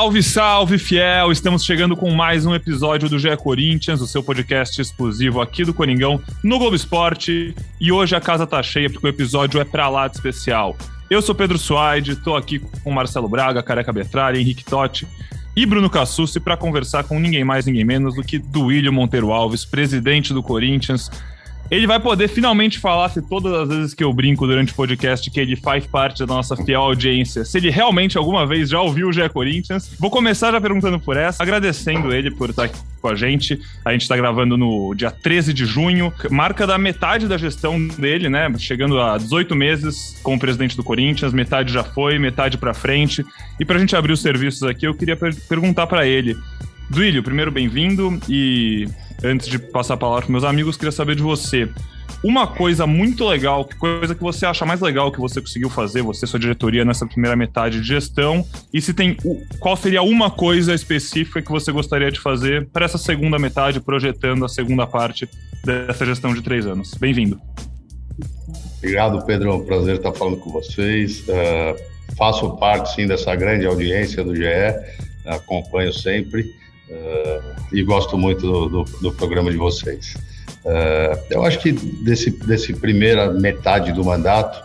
Salve, salve, fiel! Estamos chegando com mais um episódio do GE Corinthians, o seu podcast exclusivo aqui do Coringão, no Globo Esporte. E hoje a casa tá cheia porque o episódio é pra lá de especial. Eu sou Pedro Suaide, tô aqui com Marcelo Braga, Careca Betralha, Henrique Totti e Bruno Cassucci para conversar com ninguém mais, ninguém menos do que Duílio Monteiro Alves, presidente do Corinthians, ele vai poder finalmente falar se todas as vezes que eu brinco durante o podcast que ele faz parte da nossa fiel audiência, se ele realmente alguma vez já ouviu o GE Corinthians. Vou começar já perguntando por essa, agradecendo ele por estar aqui com a gente. A gente está gravando no dia 13 de junho, marca da metade da gestão dele, né? Chegando a 18 meses como presidente do Corinthians, metade já foi, metade para frente. E para a gente abrir os serviços aqui, eu queria per perguntar para ele. Duílio, primeiro bem-vindo e antes de passar a palavra para meus amigos, queria saber de você. Uma coisa muito legal, que coisa que você acha mais legal que você conseguiu fazer, você sua diretoria, nessa primeira metade de gestão, e se tem qual seria uma coisa específica que você gostaria de fazer para essa segunda metade, projetando a segunda parte dessa gestão de três anos. Bem-vindo. Obrigado, Pedro. É um prazer estar falando com vocês. Uh, faço parte, sim, dessa grande audiência do GE, acompanho sempre. Uh, e gosto muito do, do, do, programa de vocês. Uh, eu acho que desse, desse primeira metade do mandato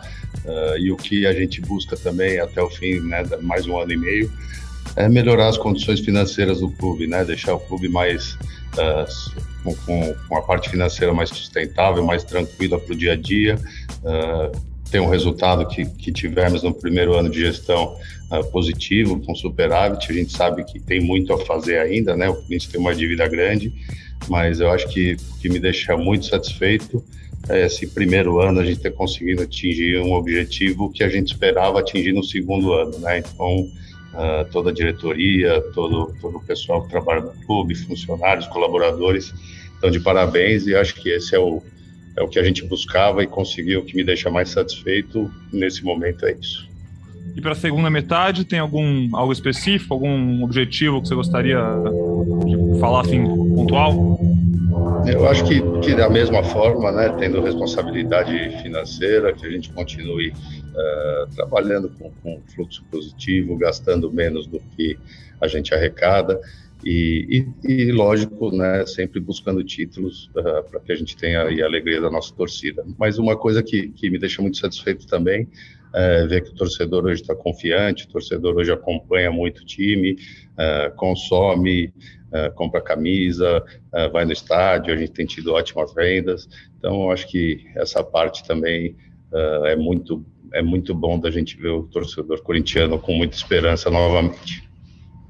uh, e o que a gente busca também até o fim, né, mais um ano e meio, é melhorar as condições financeiras do clube, né, deixar o clube mais com, com, a parte financeira mais sustentável, mais tranquila para o dia a dia tem um resultado que, que tivemos no primeiro ano de gestão uh, positivo, com superávit. A gente sabe que tem muito a fazer ainda, né? O Corinthians tem uma dívida grande, mas eu acho que o que me deixa muito satisfeito é esse primeiro ano a gente ter conseguido atingir um objetivo que a gente esperava atingir no segundo ano, né? Então, uh, toda a diretoria, todo, todo o pessoal que trabalha no clube, funcionários, colaboradores, estão de parabéns e acho que esse é o é o que a gente buscava e conseguiu. O que me deixa mais satisfeito nesse momento é isso. E para a segunda metade, tem algum algo específico, algum objetivo que você gostaria de falar assim, pontual? Eu acho que, que da mesma forma, né, tendo responsabilidade financeira, que a gente continue uh, trabalhando com, com fluxo positivo, gastando menos do que a gente arrecada e, e, e, lógico, né, sempre buscando títulos uh, para que a gente tenha a alegria da nossa torcida. Mas uma coisa que, que me deixa muito satisfeito também é ver que o torcedor hoje está confiante, o torcedor hoje acompanha muito o time, uh, consome, uh, compra camisa, vai no estádio, a gente tem tido ótimas vendas. Então, acho que essa parte também é muito é muito bom da gente ver o torcedor corintiano com muita esperança novamente.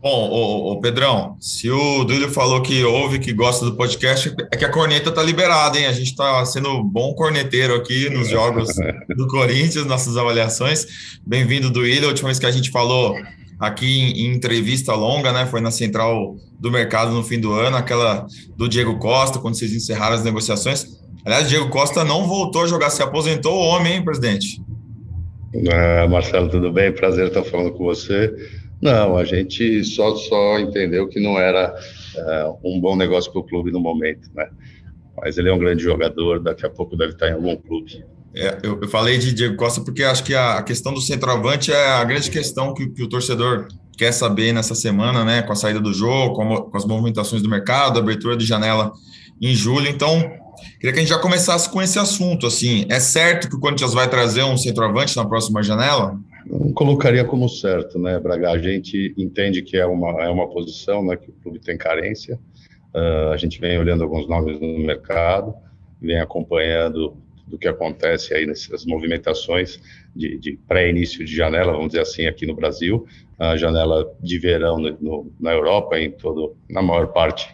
Bom, ô, ô, Pedrão, se o Duílio falou que ouve, que gosta do podcast, é que a corneta tá liberada, hein? A gente tá sendo bom corneteiro aqui nos jogos do Corinthians, nossas avaliações. Bem-vindo, Duílio. A última vez que a gente falou aqui em, em, entrevista longa, né? Foi na Central do Mercado no fim do ano, aquela do Diego Costa, quando vocês encerraram as negociações. Aliás, Diego Costa não voltou a jogar, se aposentou o homem, hein, presidente? Ah, Marcelo, tudo bem? Prazer estar falando com você. Não, a gente só, só entendeu que não era uh, um bom negócio para o clube no momento, né? Mas ele é um grande jogador, daqui a pouco deve estar em algum clube. É, eu, eu, falei de Diego Costa porque acho que a, a questão do centroavante é a grande questão que, que, o torcedor quer saber nessa semana, né? Com a saída do jogo, com, com as movimentações do mercado, abertura de janela em julho. Então, queria que a gente já começasse com esse assunto. Assim, é certo que o Corinthians vai trazer um centroavante na próxima janela? Não colocaria como certo, né, Braga? A gente entende que é uma, é uma posição né, que o clube tem carência. Uh, a gente vem olhando alguns nomes no mercado, vem acompanhando do que acontece aí nessas movimentações de, de pré-início de janela, vamos dizer assim, aqui no Brasil, a janela de verão no, no, na Europa, em todo, na maior parte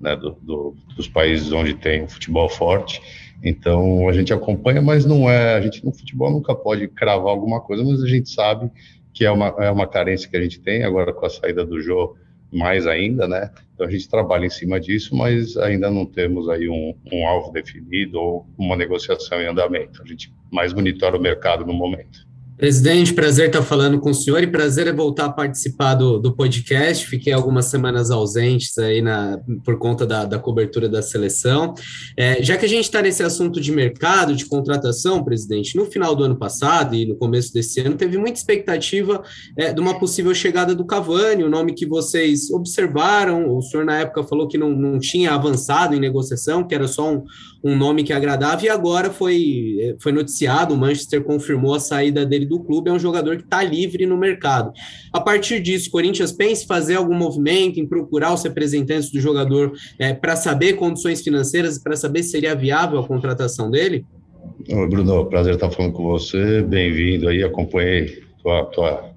né, do, do, dos países onde tem futebol forte. Então a gente acompanha, mas não é. A gente no futebol nunca pode cravar alguma coisa, mas a gente sabe que é uma, é uma carência que a gente tem agora com a saída do jogo mais ainda, né? Então a gente trabalha em cima disso, mas ainda não temos aí um, um alvo definido ou uma negociação em andamento. A gente mais monitora o mercado no momento. Presidente, prazer estar falando com o senhor e prazer é voltar a participar do, do podcast. Fiquei algumas semanas ausentes aí na, por conta da, da cobertura da seleção. É, já que a gente está nesse assunto de mercado, de contratação, presidente, no final do ano passado e no começo desse ano, teve muita expectativa é, de uma possível chegada do Cavani, o nome que vocês observaram. O senhor, na época, falou que não, não tinha avançado em negociação, que era só um, um nome que agradava, e agora foi, foi noticiado: o Manchester confirmou a saída dele do clube, é um jogador que está livre no mercado. A partir disso, o Corinthians pensa em fazer algum movimento, em procurar os representantes do jogador é, para saber condições financeiras, para saber se seria viável a contratação dele? Oi, Bruno, prazer estar falando com você. Bem-vindo aí, acompanhei tua, tua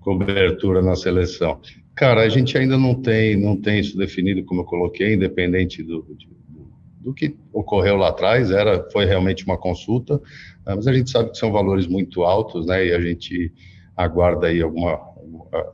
cobertura na seleção. Cara, a gente ainda não tem, não tem isso definido, como eu coloquei, independente do, de, do que ocorreu lá atrás, era, foi realmente uma consulta, ah, mas a gente sabe que são valores muito altos, né, e a gente aguarda aí alguma,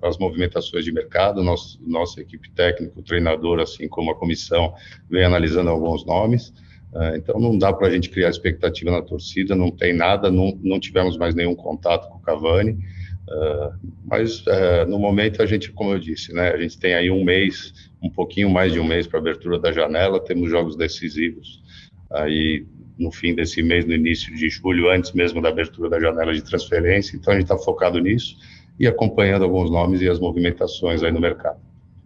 as movimentações de mercado, nosso, nossa equipe técnica, o treinador, assim como a comissão, vem analisando alguns nomes, ah, então não dá para a gente criar expectativa na torcida, não tem nada, não, não tivemos mais nenhum contato com o Cavani, Uh, mas uh, no momento a gente, como eu disse, né, a gente tem aí um mês, um pouquinho mais de um mês para abertura da janela, temos jogos decisivos aí no fim desse mês, no início de julho, antes mesmo da abertura da janela de transferência, então a gente está focado nisso e acompanhando alguns nomes e as movimentações aí no mercado.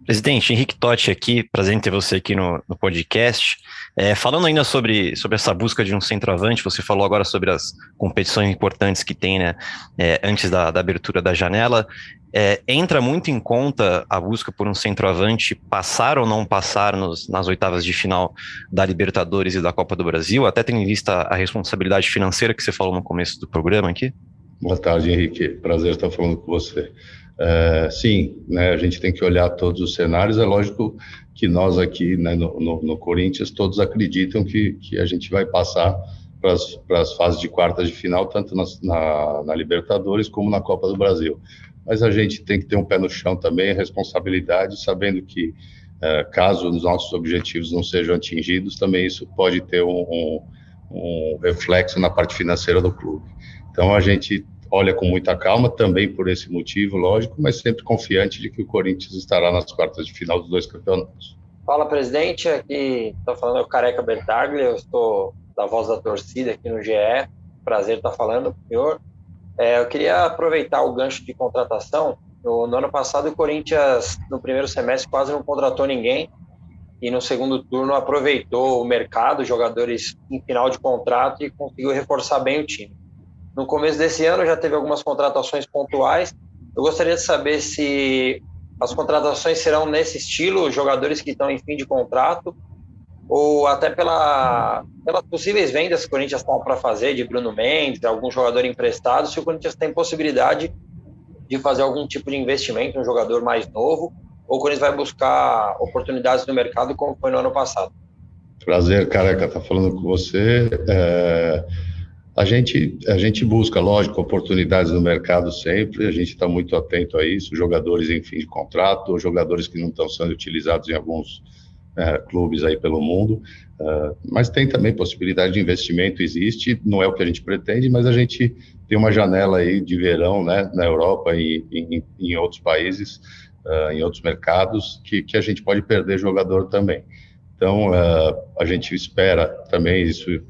Presidente, Henrique Totti aqui, prazer em ter você aqui no, no podcast. É, falando ainda sobre, sobre essa busca de um centroavante, você falou agora sobre as competições importantes que tem né, é, antes da, da, abertura da janela. É, entra muito em conta a busca por um centroavante passar ou não passar nos, nas oitavas de final da Libertadores e da Copa do Brasil, até tendo em vista a responsabilidade financeira que você falou no começo do programa aqui? Boa tarde, Henrique. Prazer estar falando com você. É, sim, né, a gente tem que olhar todos os cenários. É lógico que nós aqui né, no, no, no, Corinthians todos acreditam que, que a gente vai passar para as fases de quartas de final, tanto na, na, na, Libertadores como na Copa do Brasil. Mas a gente tem que ter um pé no chão também, responsabilidade, sabendo que é, caso os nossos objetivos não sejam atingidos, também isso pode ter um, um, um reflexo na parte financeira do clube. Então a gente olha com muita calma, também por esse motivo, lógico, mas sempre confiante de que o Corinthians estará nas quartas de final dos dois campeonatos. Fala, presidente. Aqui está falando é o Careca Bertaglia, eu estou da voz da torcida aqui no GE. Prazer estar falando com o senhor. É, eu queria aproveitar o gancho de contratação. No, no, ano passado, o Corinthians, no primeiro semestre, quase não contratou ninguém. E no segundo turno, aproveitou o mercado, jogadores em final de contrato e conseguiu reforçar bem o time. No começo desse ano já teve algumas contratações pontuais. Eu gostaria de saber se as contratações serão nesse estilo, jogadores que estão em fim de contrato, ou até pela, pelas possíveis vendas que o Corinthians está para fazer de Bruno Mendes, algum jogador emprestado, se o Corinthians tem possibilidade de fazer algum tipo de investimento, um jogador mais novo, ou o Corinthians vai buscar oportunidades no mercado como foi no ano passado. Prazer, careca, tá falando com você. É a gente, a gente busca, lógico, oportunidades no mercado sempre, a gente está muito atento a isso, jogadores em fim de contrato, ou jogadores que não estão sendo utilizados em alguns é, clubes aí pelo mundo, uh, mas tem também possibilidade de investimento, existe, não é o que a gente pretende, mas a gente tem uma janela aí de verão, né, na Europa e em, em outros países, uh, em outros mercados, que, que a gente pode perder jogador também. Então, uh, a gente espera também isso,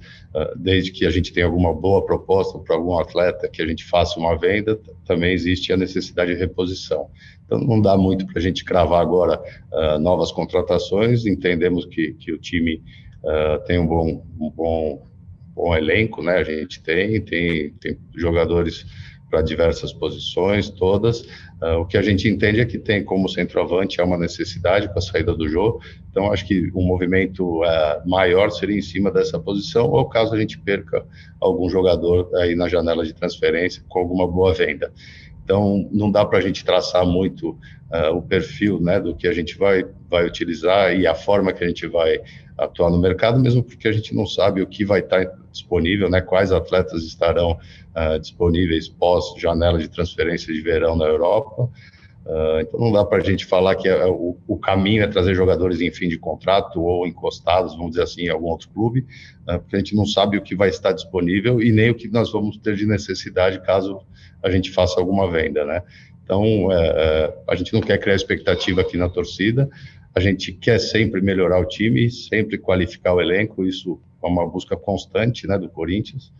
desde que a gente tenha alguma boa proposta para algum atleta que a gente faça uma venda, também existe a necessidade de reposição. Então, não dá muito para a gente cravar agora uh, novas contratações, entendemos que, que o time tem um bom, um bom, bom elenco, né? A gente tem, tem, tem jogadores para diversas posições, todas. Uh, o que a gente entende é que tem como centroavante é uma necessidade com a saída do jogo. Então, acho que um movimento uh, maior seria em cima dessa posição, ou caso a gente perca algum jogador aí na janela de transferência com alguma boa venda. Então, não dá para a gente traçar muito uh, o perfil né, do que a gente vai, vai utilizar e a forma que a gente vai atuar no mercado, mesmo porque a gente não sabe o que vai estar disponível, né, quais atletas estarão uh, disponíveis pós janela de transferência de verão na Europa. Uh, então não dá para a gente falar que é, o, o, caminho é trazer jogadores em fim de contrato ou encostados, vamos dizer assim, em algum outro clube, uh, porque a gente não sabe o que vai estar disponível e nem o que nós vamos ter de necessidade caso a gente faça alguma venda, né? Então, é, é, a gente não quer criar expectativa aqui na torcida, a gente quer sempre melhorar o time, sempre qualificar o elenco, isso é uma busca constante, né, do Corinthians,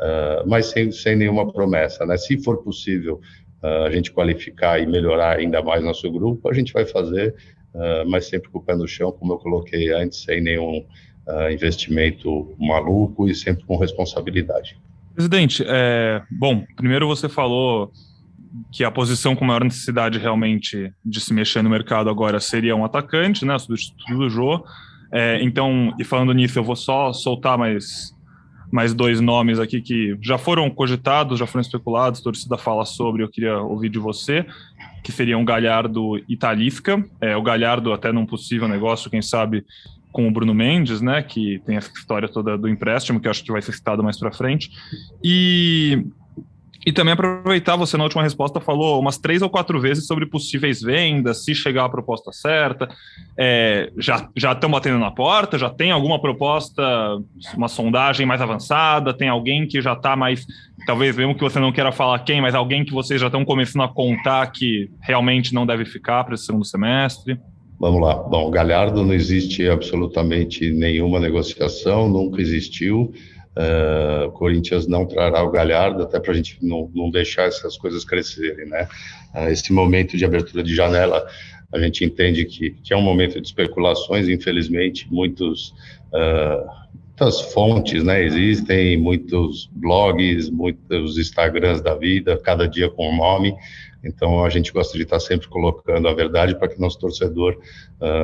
uh, mas sem, sem nenhuma promessa, né? Se for possível uh, a gente qualificar e melhorar ainda mais nosso grupo, a gente vai fazer, uh, mas sempre com o pé no chão, como eu coloquei antes, sem nenhum uh, investimento maluco e sempre com responsabilidade. Presidente, é, bom, primeiro você falou que a posição com maior necessidade realmente de se mexer no mercado agora seria um atacante, né, substituto do Jô. É, então, e falando nisso, eu vou só soltar mais mais dois nomes aqui que já foram cogitados, já foram especulados, torcida fala sobre, eu queria ouvir de você, que seriam Galhardo e Talisca. É, o Galhardo até num possível negócio, quem sabe, com o Bruno Mendes, né, que tem essa história toda do empréstimo, que acho que vai ser citado mais para frente. E e também aproveitar, você na última resposta falou umas três ou quatro vezes sobre possíveis vendas, se chegar a proposta certa. É, já, estão batendo na porta? Já tem alguma proposta, uma sondagem mais avançada? Tem alguém que já está mais. Talvez mesmo que você não queira falar quem, mas alguém que vocês já estão começando a contar que realmente não deve ficar para esse segundo semestre? Vamos lá. Bom, Galhardo não existe absolutamente nenhuma negociação, nunca existiu. Uh, o Corinthians não trará o Galhardo, até para a gente não, não, deixar essas coisas crescerem, né? Uh, esse momento de abertura de janela, a gente entende que, que é um momento de especulações, infelizmente, muitos, uh, muitas fontes, né? Existem muitos blogs, muitos Instagrams da vida, cada dia com um nome, então a gente gosta de estar sempre colocando a verdade para que nosso torcedor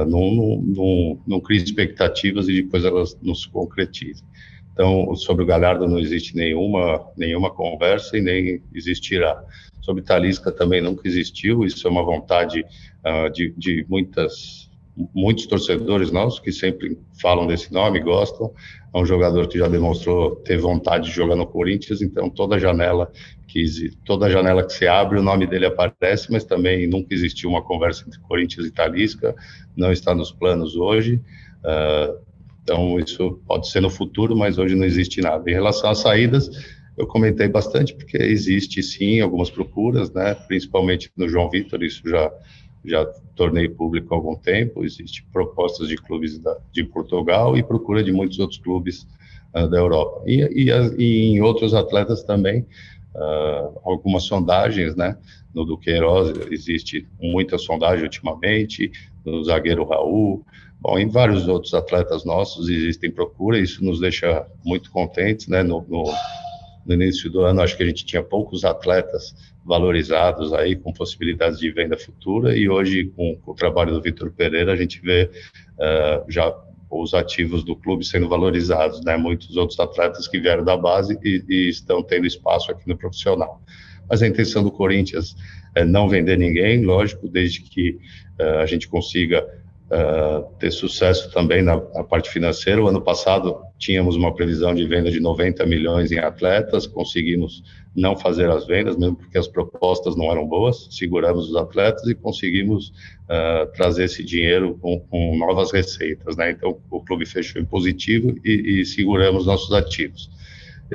não, não, não, não crie expectativas e depois elas não se concretizem. Então, sobre o Galhardo não existe nenhuma, nenhuma conversa e nem existirá. Sobre Talisca também nunca existiu, isso é uma vontade uh, de, de muitas, muitos torcedores nossos que sempre falam desse nome, gostam. É um jogador que já demonstrou ter vontade de jogar no Corinthians, então toda janela que toda janela que se abre, o nome dele aparece, mas também nunca existiu uma conversa entre Corinthians e Talisca, não está nos planos hoje. Uh, então, isso pode ser no futuro, mas hoje não existe nada. Em relação às saídas, eu comentei bastante, porque existe sim algumas procuras, né, principalmente no João Vitor, isso já, já tornei público há algum tempo. Existem propostas de clubes da, de Portugal e procura de muitos outros clubes uh, da Europa. E, e, e, em outros atletas também, uh, algumas sondagens, né, no Duqueiroz existe muita sondagem ultimamente, no zagueiro Raul, Bom, em vários outros atletas nossos existem procura, isso nos deixa muito contentes, né? No, no, no, início do ano, acho que a gente tinha poucos atletas valorizados aí, com possibilidades de venda futura, e hoje, com, com o trabalho do Vitor Pereira, a gente vê uh, já os ativos do clube sendo valorizados, né? Muitos outros atletas que vieram da base e, e estão tendo espaço aqui no profissional. Mas a intenção do Corinthians é não vender ninguém, lógico, desde que uh, a gente consiga ter sucesso também na, na, parte financeira. O ano passado tínhamos uma previsão de venda de 90 milhões em atletas, conseguimos não fazer as vendas, mesmo porque as propostas não eram boas, seguramos os atletas e conseguimos uh, trazer esse dinheiro com, com, novas receitas. Né? Então, o clube fechou em positivo e, e seguramos nossos ativos.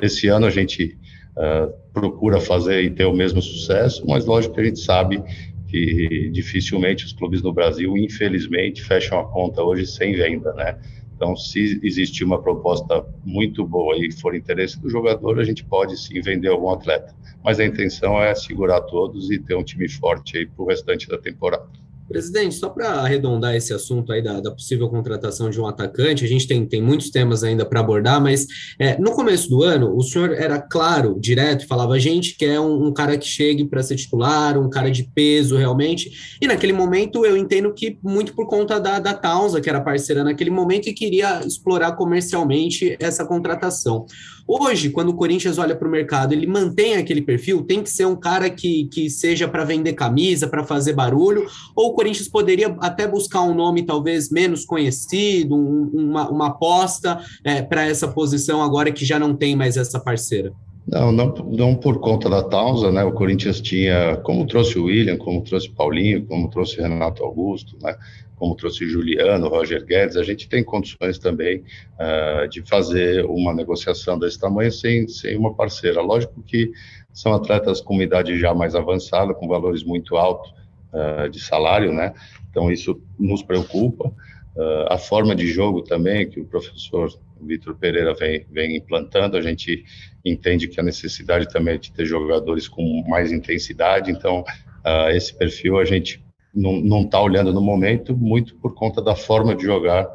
Esse ano a gente uh, procura fazer e ter o mesmo sucesso, mas lógico que a gente sabe que dificilmente os clubes no Brasil, infelizmente, fecham a conta hoje sem venda, né? Então, se existir uma proposta muito boa e for interesse do jogador, a gente pode sim vender algum atleta. Mas a intenção é segurar todos e ter um time forte aí para o restante da temporada. Presidente, só para arredondar esse assunto aí da, da, possível contratação de um atacante, a gente tem, tem muitos temas ainda para abordar, mas é, no começo do ano, o senhor era claro, direto, falava: a gente quer um, um cara que chegue para ser titular, um cara de peso realmente. E naquele momento eu entendo que muito por conta da, da Taunza, que era parceira naquele momento e queria explorar comercialmente essa contratação. Hoje, quando o Corinthians olha para o mercado, ele mantém aquele perfil, tem que ser um cara que, que seja para vender camisa, para fazer barulho, ou o Corinthians poderia até buscar um nome talvez menos conhecido, um, uma, uma aposta é, para essa posição agora que já não tem mais essa parceira? Não, não, não por conta da Tausa, né? O Corinthians tinha, como trouxe o William, como trouxe Paulinho, como trouxe Renato Augusto, né? Como trouxe Juliano, Roger Guedes, a gente tem condições também uh, de fazer uma negociação desse tamanho sem, sem uma parceira. Lógico que são atletas com idade já mais avançada, com valores muito altos uh, de salário, né? Então isso nos preocupa. Uh, a forma de jogo também que o professor Vitor Pereira vem, vem implantando, a gente entende que a necessidade também é de ter jogadores com mais intensidade, então uh, esse perfil a gente não está olhando no momento, muito por conta da forma de jogar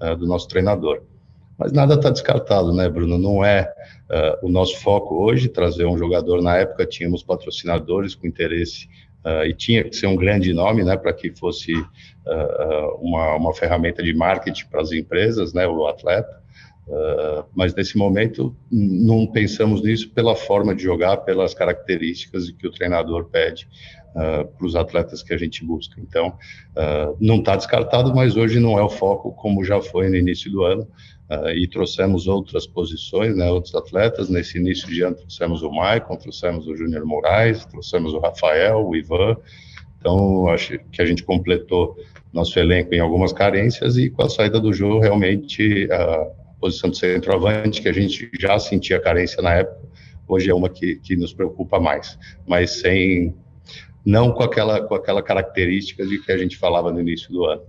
uh, do nosso treinador. Mas nada está descartado, né, Bruno? Não é uh, o nosso foco hoje trazer um jogador. Na época tínhamos patrocinadores com interesse uh, e tinha que ser um grande nome, né, para que fosse uh, uma, uma ferramenta de marketing para as empresas, né, o atleta. mas nesse momento não pensamos nisso pela forma de jogar, pelas características que o treinador pede uh, para os atletas que a gente busca. Então, uh, não está descartado, mas hoje não é o foco como já foi no início do ano. Uh, e trouxemos outras posições, né, outros atletas. Nesse início de ano trouxemos o Maicon, trouxemos o Júnior Moraes, trouxemos o Rafael, o Ivan. Então, acho que a gente completou nosso elenco em algumas carências e com a saída do jogo, realmente, a posição de centroavante, que a gente já sentia carência na época, hoje é uma que, que nos preocupa mais, mas sem não com aquela, com aquela característica de que a gente falava no início do ano.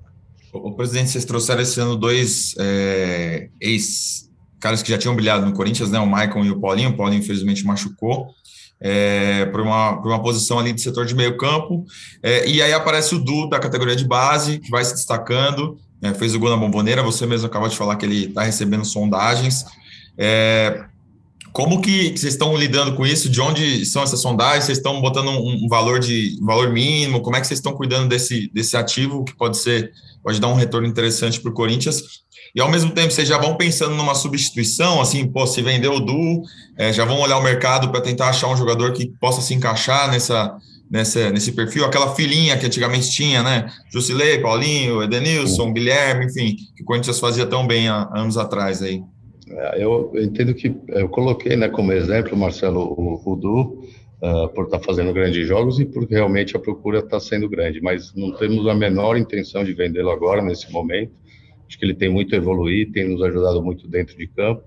O presidente, vocês trouxeram esse ano dois é, ex-caras que já tinham brilhado no Corinthians, né? O Maicon e o Paulinho. O Paulinho, infelizmente, machucou. É, por, uma, por uma posição ali de setor de meio campo. É, e aí aparece o Du, da categoria de base, que vai se destacando. É, fez o gol na bomboneira. Você mesmo acabou de falar que ele está recebendo sondagens. Como que, vocês estão lidando com isso? De onde são essas sondagens? Vocês estão botando um, um, valor de um valor mínimo? Como é que vocês estão cuidando desse, desse ativo que pode ser pode dar um retorno interessante para o Corinthians? E ao mesmo tempo, vocês já vão pensando numa substituição, assim, pô, se vender o Du, é, já vão olhar o mercado para tentar achar um jogador que possa se encaixar nessa, nessa, nesse perfil, aquela filinha que antigamente tinha, né? Jusilei, Paulinho, Edenilson, Guilherme, enfim, que o Corinthians fazia tão bem há anos atrás aí. É, eu entendo que eu coloquei né, como exemplo, Marcelo, o Rudu, uh, por estar tá fazendo grandes jogos e porque realmente a procura está sendo grande, mas não temos a menor intenção de vendê-lo agora, nesse momento. Acho que ele tem muito a evoluir, tem nos ajudado muito dentro de campo.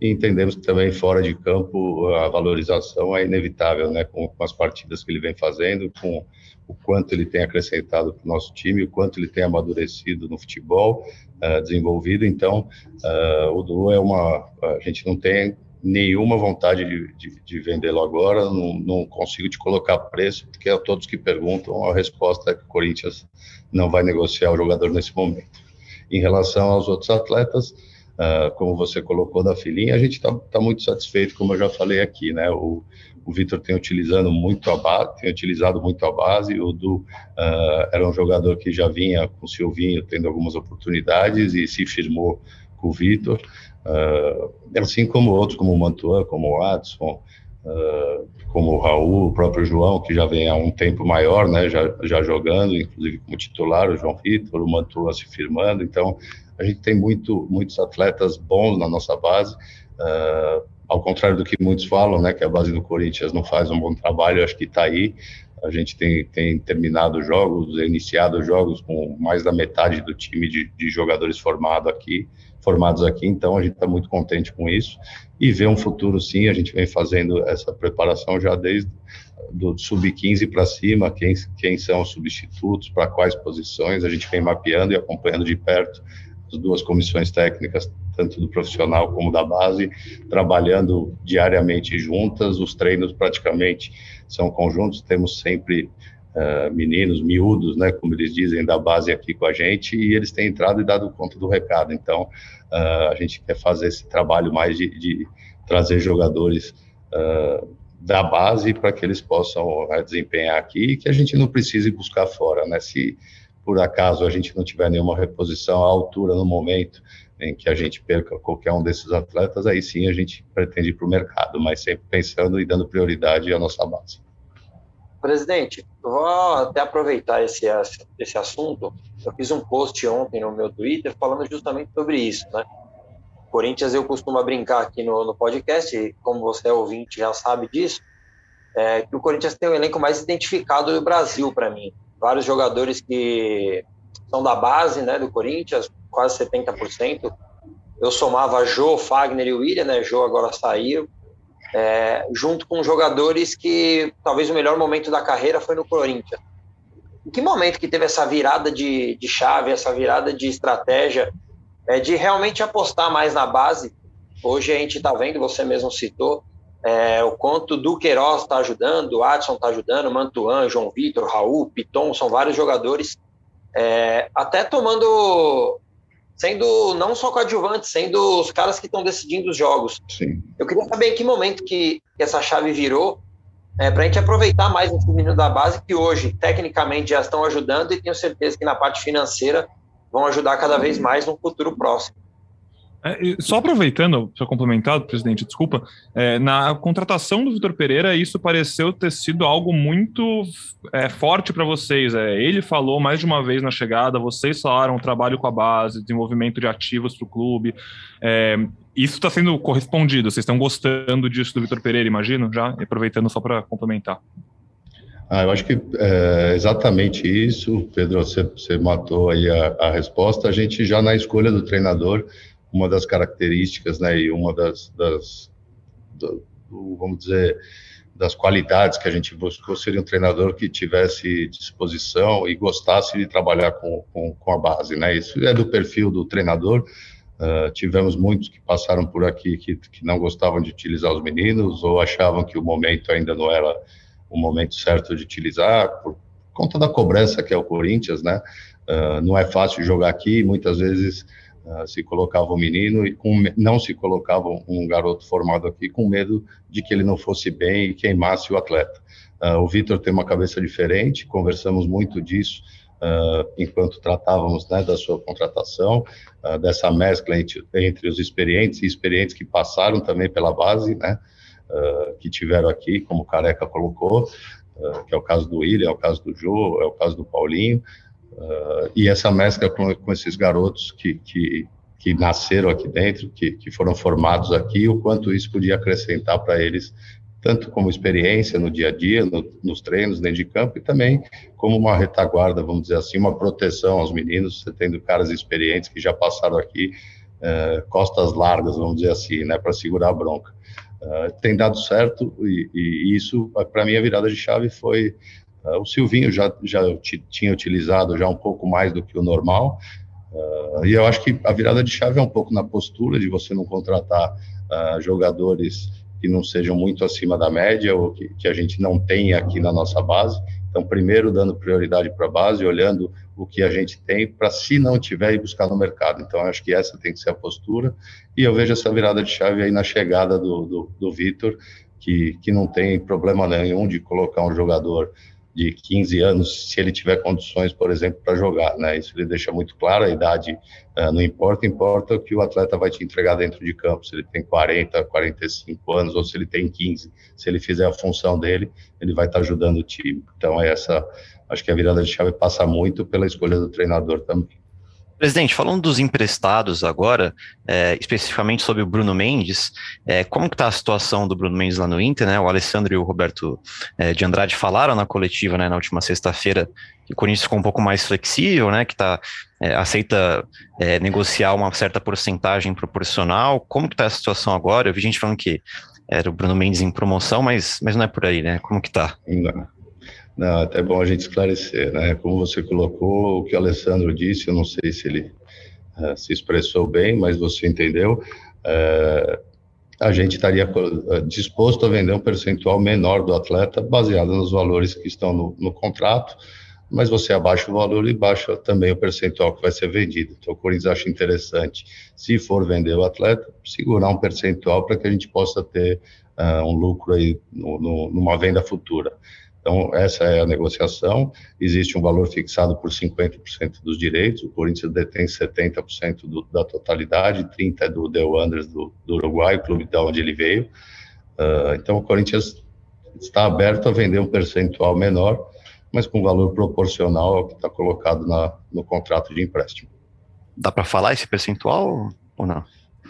E entendemos que também fora de campo a valorização é inevitável, né, com, com as partidas que ele vem fazendo, com o quanto ele tem acrescentado para o nosso time, o quanto ele tem amadurecido no futebol, uh, desenvolvido. Então, uh, o Du é uma. A gente não tem nenhuma vontade de, de, de vendê-lo agora, não, não, consigo te colocar preço, porque a todos que perguntam, a resposta é que o Corinthians não vai negociar o jogador nesse momento. Em relação aos outros atletas, uh, como você colocou da filhinha, a gente está tá muito satisfeito, como eu já falei aqui, né? O, o Vitor tem utilizando muito a base, tem utilizado muito a base. O Du uh, era um jogador que já vinha com o Silvinho tendo algumas oportunidades e se firmou com o Vitor, uh, assim como outros, como o Mantuan, como o Watson, uh, como o Raul, o próprio João, que já vem há um tempo maior, né, já, já jogando, inclusive como titular, o João Vitor, o Mantua se firmando. Então, a gente tem muito, muitos atletas bons na nossa base. Uh, ao contrário do que muitos falam, né, que a base do Corinthians não faz um bom trabalho, acho que está aí. A gente tem, tem terminado jogos, iniciado jogos com mais da metade do time de, de jogadores formado aqui, formados aqui, então a gente está muito contente com isso e vê um futuro sim. A gente vem fazendo essa preparação já desde do sub-15 para cima, quem, quem são os substitutos, para quais posições, a gente vem mapeando e acompanhando de perto as duas comissões técnicas, tanto do profissional como da base, trabalhando diariamente juntas. Os treinos praticamente são conjuntos, temos sempre uh, meninos, miúdos, né, como eles dizem, da base aqui com a gente, e eles têm entrado e dado conta do recado. Então, uh, a gente quer fazer esse trabalho mais de, de trazer jogadores. Uh, da base para que eles possam desempenhar aqui e que a gente não precise buscar fora, né? Se por acaso a gente não tiver nenhuma reposição à altura no momento em que a gente perca qualquer um desses atletas, aí sim a gente pretende ir para o mercado, mas sempre pensando e dando prioridade à nossa base. Presidente, vou até aproveitar esse, esse assunto. Eu fiz um post ontem no meu Twitter falando justamente sobre isso, né? Corinthians, eu costumo brincar aqui no, no podcast, como você é ouvinte já sabe disso, é, que o Corinthians tem o elenco mais identificado do Brasil para mim. Vários jogadores que são da base né, do Corinthians, quase 70%. Eu somava Jô, Fagner e William, né? Jô agora saiu. É, junto com jogadores que talvez o melhor momento da carreira foi no Corinthians. Em que momento que teve essa virada de, de chave, essa virada de estratégia, é, de realmente apostar mais na base? Hoje a gente está vendo, você mesmo citou, é, o quanto do Queiroz está ajudando, o Adson está ajudando, Mantuan, João Vitor, Raul, Piton, são vários jogadores, é, até tomando, sendo não só coadjuvantes, sendo os caras que estão decidindo os jogos. Sim. Eu queria saber em que momento que, que essa chave virou, é, para a gente aproveitar mais esse menino da base, que hoje, tecnicamente, já estão ajudando e tenho certeza que na parte financeira vão ajudar cada vez mais no futuro próximo. É, só aproveitando, para complementar, presidente, desculpa, é, na contratação do Vitor Pereira, isso pareceu ter sido algo muito é, forte para vocês. É, ele falou mais de uma vez na chegada, vocês falaram trabalho com a base, desenvolvimento de ativos para o clube. É, isso está sendo correspondido, vocês estão gostando disso do Vitor Pereira, imagino, já? Aproveitando só para complementar. Ah, eu acho que é exatamente isso, Pedro, você, você matou aí a, a resposta. A gente já na escolha do treinador uma das características, né, e uma das, das do, do, vamos dizer, das qualidades que a gente buscou seria um treinador que tivesse disposição e gostasse de trabalhar com, com, com a base, né, isso é do perfil do treinador, uh, tivemos muitos que passaram por aqui que, que não gostavam de utilizar os meninos ou achavam que o momento ainda não era o momento certo de utilizar, por conta da cobrança que é o Corinthians, né, uh, não é fácil jogar aqui, muitas vezes Uh, se colocava um menino e com, não se colocava um garoto formado aqui com medo de que ele não fosse bem e queimasse o atleta. Uh, o Vitor tem uma cabeça diferente, conversamos muito disso uh, enquanto tratávamos né, da sua contratação, dessa mescla entre, entre, os experientes e experientes que passaram também pela base, né, que tiveram aqui, como o Careca colocou, que é o caso do William, é o caso do Jô, é o caso do Paulinho, Uh, e essa mescla com, com esses garotos que, que, que, nasceram aqui dentro, que, que foram formados aqui, o quanto isso podia acrescentar para eles, tanto como experiência no dia a dia, no, nos treinos, dentro de campo, e também como uma retaguarda, vamos dizer assim, uma proteção aos meninos, você tendo caras experientes que já passaram aqui, uh, costas largas, vamos dizer assim, né, para segurar a bronca. Uh, tem dado certo, e, e isso, para mim, a virada de chave foi Uh, o Silvinho já, já tinha utilizado já um pouco mais do que o normal, uh, e eu acho que a virada de chave é um pouco na postura de você não contratar uh, jogadores que não sejam muito acima da média ou que, que a gente não tem aqui na nossa base. Então, primeiro dando prioridade para a base, olhando o que a gente tem, para se não tiver, ir buscar no mercado. Então, acho que essa tem que ser a postura. E eu vejo essa virada de chave aí na chegada do, do, do Vitor, que, que não tem problema nenhum de colocar um jogador de 15 anos, se ele tiver condições, por exemplo, para jogar, né? Isso ele deixa muito claro, a idade uh, não importa, importa o que o atleta vai te entregar dentro de campo, se ele tem 40, 45 anos ou se ele tem 15, se ele fizer a função dele, ele vai estar tá ajudando o time. Então, é essa, acho que a virada de chave passa muito pela escolha do treinador também. Presidente, falando dos emprestados agora, é, especificamente sobre o Bruno Mendes, é, como está a situação do Bruno Mendes lá no Inter, né? O Alessandro e o Roberto é, de Andrade falaram na coletiva, né, na última sexta-feira, que o Corinthians ficou um pouco mais flexível, né? Que tá, é, aceita é, negociar uma certa porcentagem proporcional. Como está a situação agora? Eu vi gente falando que era o Bruno Mendes em promoção, mas, mas não é por aí, né? Como que está? Não. Não, até bom a gente esclarecer, né? Como você colocou, o que o Alessandro disse, eu não sei se ele uh, se expressou bem, mas você entendeu. Uh, a gente estaria eh, disposto a vender um percentual menor do atleta, baseado nos valores que estão no, no contrato, mas você abaixa o valor e baixa também o percentual que vai ser vendido. Então, o Corinthians acha interessante, se for vender o atleta, segurar um percentual para que a gente possa ter uh, um lucro aí no, no, numa venda futura. Então, essa é a negociação. Existe um valor fixado por 50% dos direitos. O Corinthians detém 70% do, da totalidade, 30% é do The Wanderers do, do Uruguai, o clube de onde ele veio. Uh, então, o Corinthians está aberto a vender um percentual menor, mas com valor proporcional ao que está colocado na, no contrato de empréstimo. Dá para falar esse percentual ou não?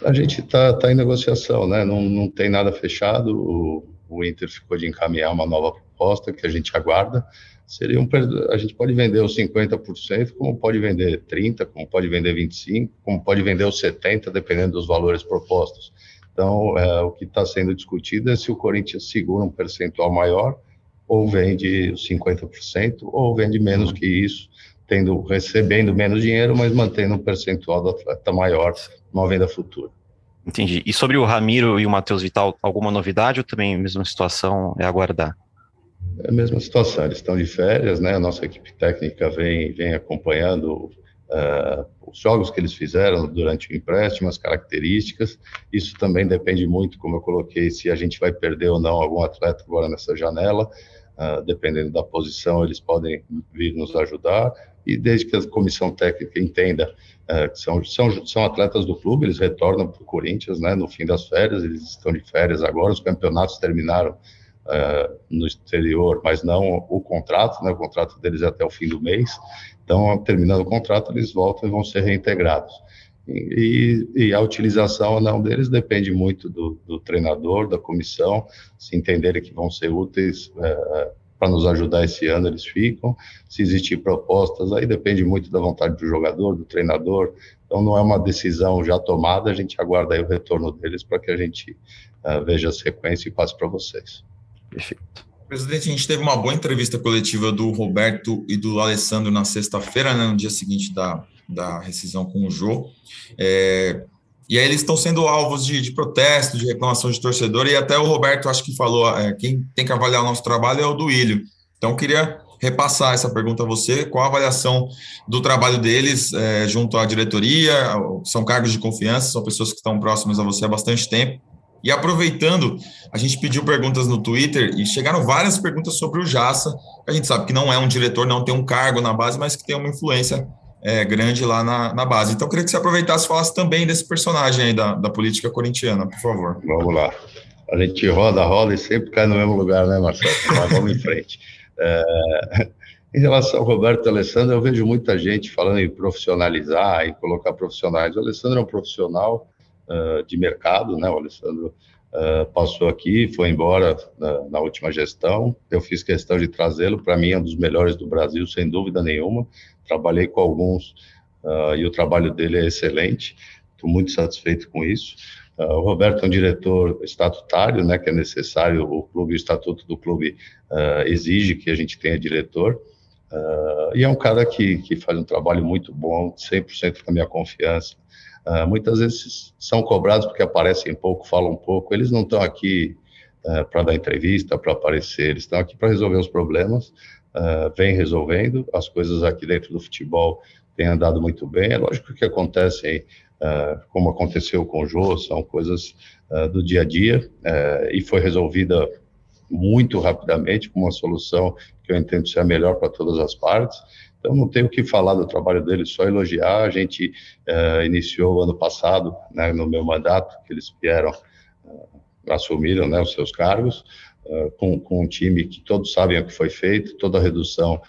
A gente está tá em negociação, né? Não, não tem nada fechado. O, o Inter ficou de encaminhar uma nova proposta que a gente aguarda. Seria um, a gente pode vender os 50%, como pode vender 30%, como pode vender 25%, como pode vender os 70%, dependendo dos valores propostos. Então, é, o que está sendo discutido é se o Corinthians segura um percentual maior, ou vende os 50%, ou vende menos que isso, tendo recebendo menos dinheiro, mas mantendo um percentual do atleta maior numa venda futura. Entendi. E sobre o Ramiro e o Matheus Vital, alguma novidade ou também mesma situação é aguardar? É a mesma situação, eles estão de férias, né? A nossa equipe técnica vem, vem acompanhando uh, os jogos que eles fizeram durante o empréstimo, as características. Isso também depende muito, como eu coloquei, se a gente vai perder ou não algum atleta agora nessa janela. Uh, dependendo da posição, eles podem vir nos ajudar. E desde que a comissão técnica entenda é, que são, são, são atletas do clube, eles retornam para o Corinthians né, no fim das férias, eles estão de férias agora, os campeonatos terminaram uh, no exterior, mas não o contrato, né, o contrato deles é até o fim do mês, então, terminando o contrato, eles voltam e vão ser reintegrados. E, e, a utilização ou não deles depende muito do, do, treinador, da comissão, se entenderem que vão ser úteis é, para nos ajudar esse ano, eles ficam. Se existir propostas, aí depende muito da vontade do jogador, do treinador. Então, não é uma decisão já tomada, a gente aguarda o retorno deles para que a gente uh, veja a sequência e passe para vocês. Perfeito. Presidente, a gente teve uma boa entrevista coletiva do Roberto e do Alessandro na sexta-feira, né, no dia seguinte da, da rescisão com o Jô. É, e aí eles estão sendo alvos de, de, protesto, de reclamação de torcedor, e até o Roberto acho que falou, é, quem tem que avaliar o nosso trabalho é o do Ilho. Então, queria repassar essa pergunta a você, qual a avaliação do trabalho deles é, junto à diretoria, são cargos de confiança, são pessoas que estão próximas a você há bastante tempo, e aproveitando, a gente pediu perguntas no Twitter e chegaram várias perguntas sobre o Jassa. A gente sabe que não é um diretor, não tem um cargo na base, mas que tem uma influência é, grande lá na, na, base. Então, eu queria que você aproveitasse e falasse também desse personagem aí da, da política corintiana, por favor. Vamos lá. A gente roda, roda e sempre cai no mesmo lugar, né, Marcelo? Mas vamos em frente. É, em relação ao Roberto e Alessandro, eu vejo muita gente falando em profissionalizar, em colocar profissionais. O Alessandro é um profissional uh, de mercado, né? O Alessandro uh, passou aqui, foi embora na, na última gestão. Eu fiz questão de trazê-lo, para mim é um dos melhores do Brasil, sem dúvida nenhuma trabalhei com alguns uh, e o trabalho dele é excelente, estou muito satisfeito com isso. Uh, o Roberto é um diretor estatutário, né, que é necessário, o clube, o estatuto do clube uh, exige que a gente tenha diretor, e é um cara que, que faz um trabalho muito bom, 100% com a minha confiança. Muitas vezes são cobrados porque aparecem pouco, falam pouco, eles não estão aqui para dar entrevista, para aparecer, eles estão aqui para resolver os problemas, uh, vem resolvendo. As coisas aqui dentro do futebol têm andado muito bem. É lógico que acontecem, uh, como aconteceu com o Jô, são coisas uh, do dia a dia e foi resolvida muito rapidamente com uma solução que eu entendo ser a melhor para todas as partes. Então, não tenho o que falar do trabalho dele, só elogiar. A gente uh, iniciou ano passado, né, no meu mandato, que eles vieram, uh, assumiram né, os seus cargos, uh, com, com um time que todos sabem o que foi feito, toda a redução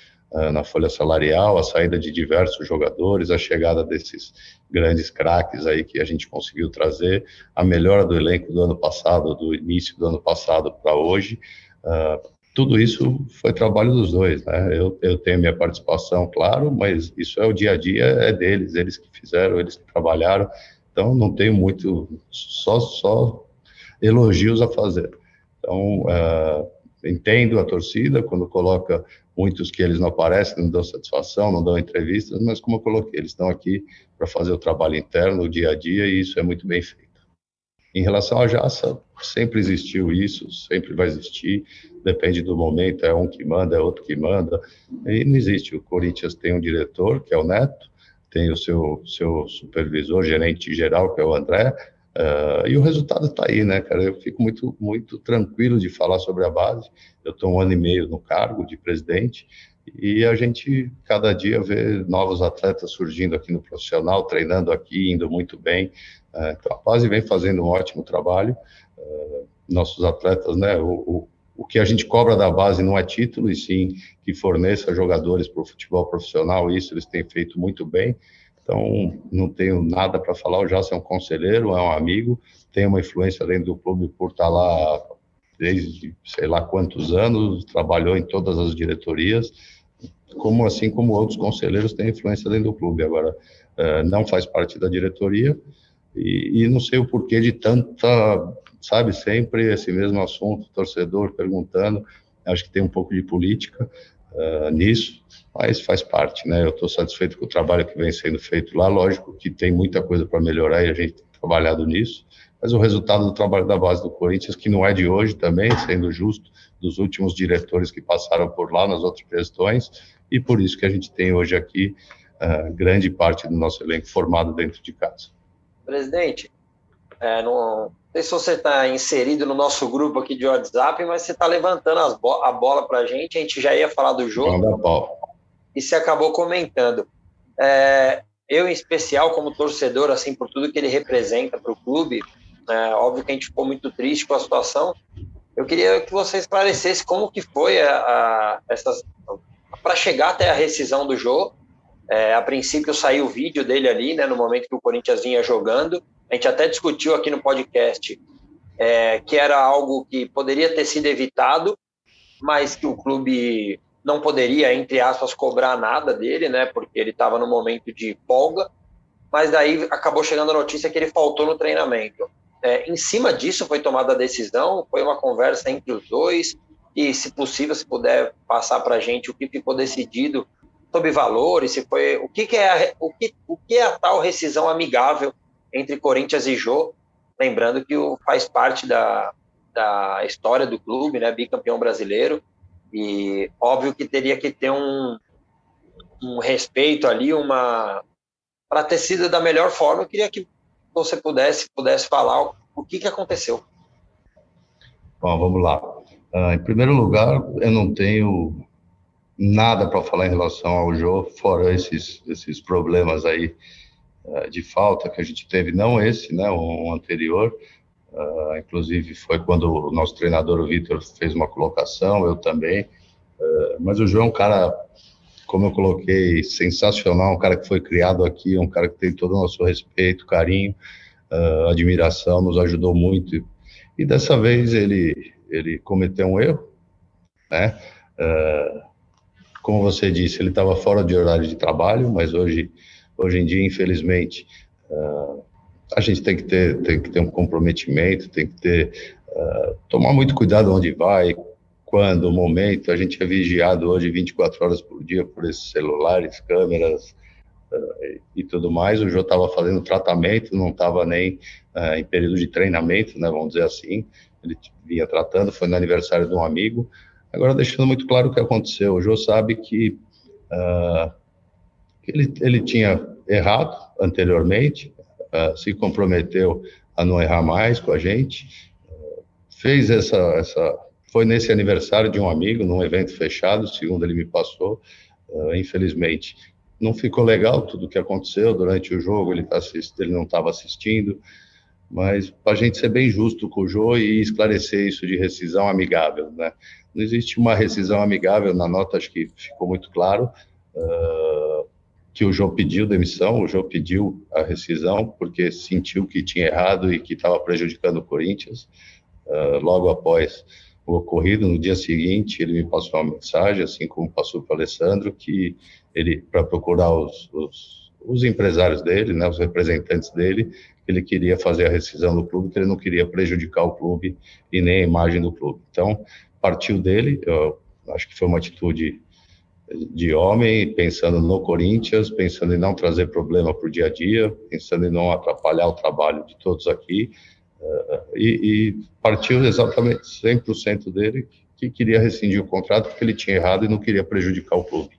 na folha salarial, a saída de diversos jogadores, a chegada desses grandes craques aí que a gente conseguiu trazer, a melhora do elenco do ano passado, do início do ano passado para hoje. Uh, tudo isso foi trabalho dos dois, né? Eu, eu tenho minha participação, claro, mas isso é o dia a dia, é deles, eles que fizeram, eles que trabalharam. Então, não tenho muito, só, só elogios a fazer. Então, uh, entendo a torcida quando coloca muitos que eles não aparecem, não dão satisfação, não dão entrevistas, mas como eu coloquei, eles estão aqui para fazer o trabalho interno, o dia a dia, e isso é muito bem feito. Em relação à Jaça, sempre existiu isso, sempre vai existir, depende do momento, é um que manda, é outro que manda, e não existe. O Corinthians tem um diretor, que é o Neto, tem o seu, seu supervisor, gerente geral, que é o André, Uh, e o resultado está aí, né, cara? Eu fico muito, muito tranquilo de falar sobre a base. Eu estou um ano e meio no cargo de presidente e a gente cada dia vê novos atletas surgindo aqui no profissional, treinando aqui, indo muito bem. Uh, então a base vem fazendo um ótimo trabalho. Uh, nossos atletas, né? O, o, que a gente cobra da base não é título, e sim que forneça jogadores para o futebol profissional. Isso eles têm feito muito bem. Então, não tenho nada para falar. O Jace é um conselheiro, é um amigo, tem uma influência dentro do clube por estar tá lá desde sei lá quantos anos, trabalhou em todas as diretorias, como assim como outros conselheiros têm influência dentro do clube. Agora, uh, não faz parte da diretoria e, e, não sei o porquê de tanta, sabe, sempre esse mesmo assunto, torcedor perguntando. Acho que tem um pouco de política uh, nisso, mas faz parte, né? Eu estou satisfeito com o trabalho que vem sendo feito lá. Lógico que tem muita coisa para melhorar e a gente tem trabalhado nisso mas o resultado do trabalho da base do Corinthians, que não é de hoje também, sendo justo, dos últimos diretores que passaram por lá nas outras gestões, e por isso que a gente tem hoje aqui uh, grande parte do nosso elenco formado dentro de casa. Presidente, é, não, não sei se você está inserido no nosso grupo aqui de WhatsApp, mas você está levantando bo a bola para a gente, a gente já ia falar do jogo, e você acabou comentando. É, eu, em especial, como torcedor, assim, por tudo que ele representa para o clube, é, óbvio que a gente ficou muito triste com a situação. Eu queria que você esclarecesse como que foi a, a para chegar até a rescisão do jogo. É, a princípio saiu o vídeo dele ali, né, no momento que o Corinthians vinha jogando. A gente até discutiu aqui no podcast é, que era algo que poderia ter sido evitado, mas que o clube não poderia, entre aspas, cobrar nada dele, né, porque ele estava no momento de folga. Mas daí acabou chegando a notícia que ele faltou no treinamento. É, em cima disso foi tomada a decisão, foi uma conversa entre os dois, e se possível, se puder passar para a gente o que ficou decidido sobre valores, se foi o que, que é a, o que, o que é a tal rescisão amigável entre Corinthians e Jô, lembrando que o, faz parte da, da história do clube, né, bicampeão brasileiro, e óbvio que teria que ter um, um respeito ali, uma para ter sido da melhor forma, eu queria que você pudesse, pudesse falar o que, que aconteceu. Bom, vamos lá. Uh, em primeiro lugar, eu não tenho nada para falar em relação ao jogo, fora esses, esses problemas aí de falta que a gente teve, não esse, né, o anterior, uh, inclusive foi quando o nosso treinador, o Vitor, fez uma colocação, eu também, mas o João é um cara, como eu coloquei, sensacional, um cara que foi criado aqui, um cara que tem todo o nosso respeito, carinho, uh, admiração, nos ajudou muito. E dessa vez ele, ele cometeu um erro, né? Uh, como você disse, ele estava fora de horário de trabalho, mas hoje, hoje em dia, infelizmente, uh, a gente tem que ter, tem que ter um comprometimento, tem que ter, uh, tomar muito cuidado onde vai, quando, o momento. A gente é vigiado hoje 24 horas por dia por esses celulares, câmeras, uh, e tudo mais. O Jô estava fazendo tratamento, não estava nem uh, em período de treinamento, né, vamos dizer assim. Ele vinha tratando, foi no aniversário de um amigo. Agora, deixando muito claro o que aconteceu, o Jô sabe que, uh, ele, ele tinha errado anteriormente, se comprometeu a não errar mais com a gente, fez essa, essa foi nesse aniversário de um amigo, num evento fechado, segundo ele me passou, uh, infelizmente não ficou legal tudo o que aconteceu. Durante o jogo, ele, tá ele não estava assistindo, mas para a gente ser bem justo com o Jô e esclarecer isso de rescisão amigável, né? Não existe uma rescisão amigável, na nota acho que ficou muito claro. Uh, que o Jô pediu demissão, o Jô pediu a rescisão porque sentiu que tinha errado e que estava prejudicando o Corinthians. Uh, logo após o ocorrido, no dia seguinte, ele me passou uma mensagem, assim como passou para o Alessandro, que ele para procurar os, os, os, empresários dele, né, os representantes dele, ele queria fazer a rescisão do clube, que ele não queria prejudicar o clube e nem a imagem do clube. Então, partiu dele, eu acho que foi uma atitude de homem, pensando no Corinthians, pensando em não trazer problema para o dia a dia, pensando em não atrapalhar o trabalho de todos aqui, uh, e, e, partiu exatamente 100% dele que queria rescindir o contrato porque ele tinha errado e não queria prejudicar o clube.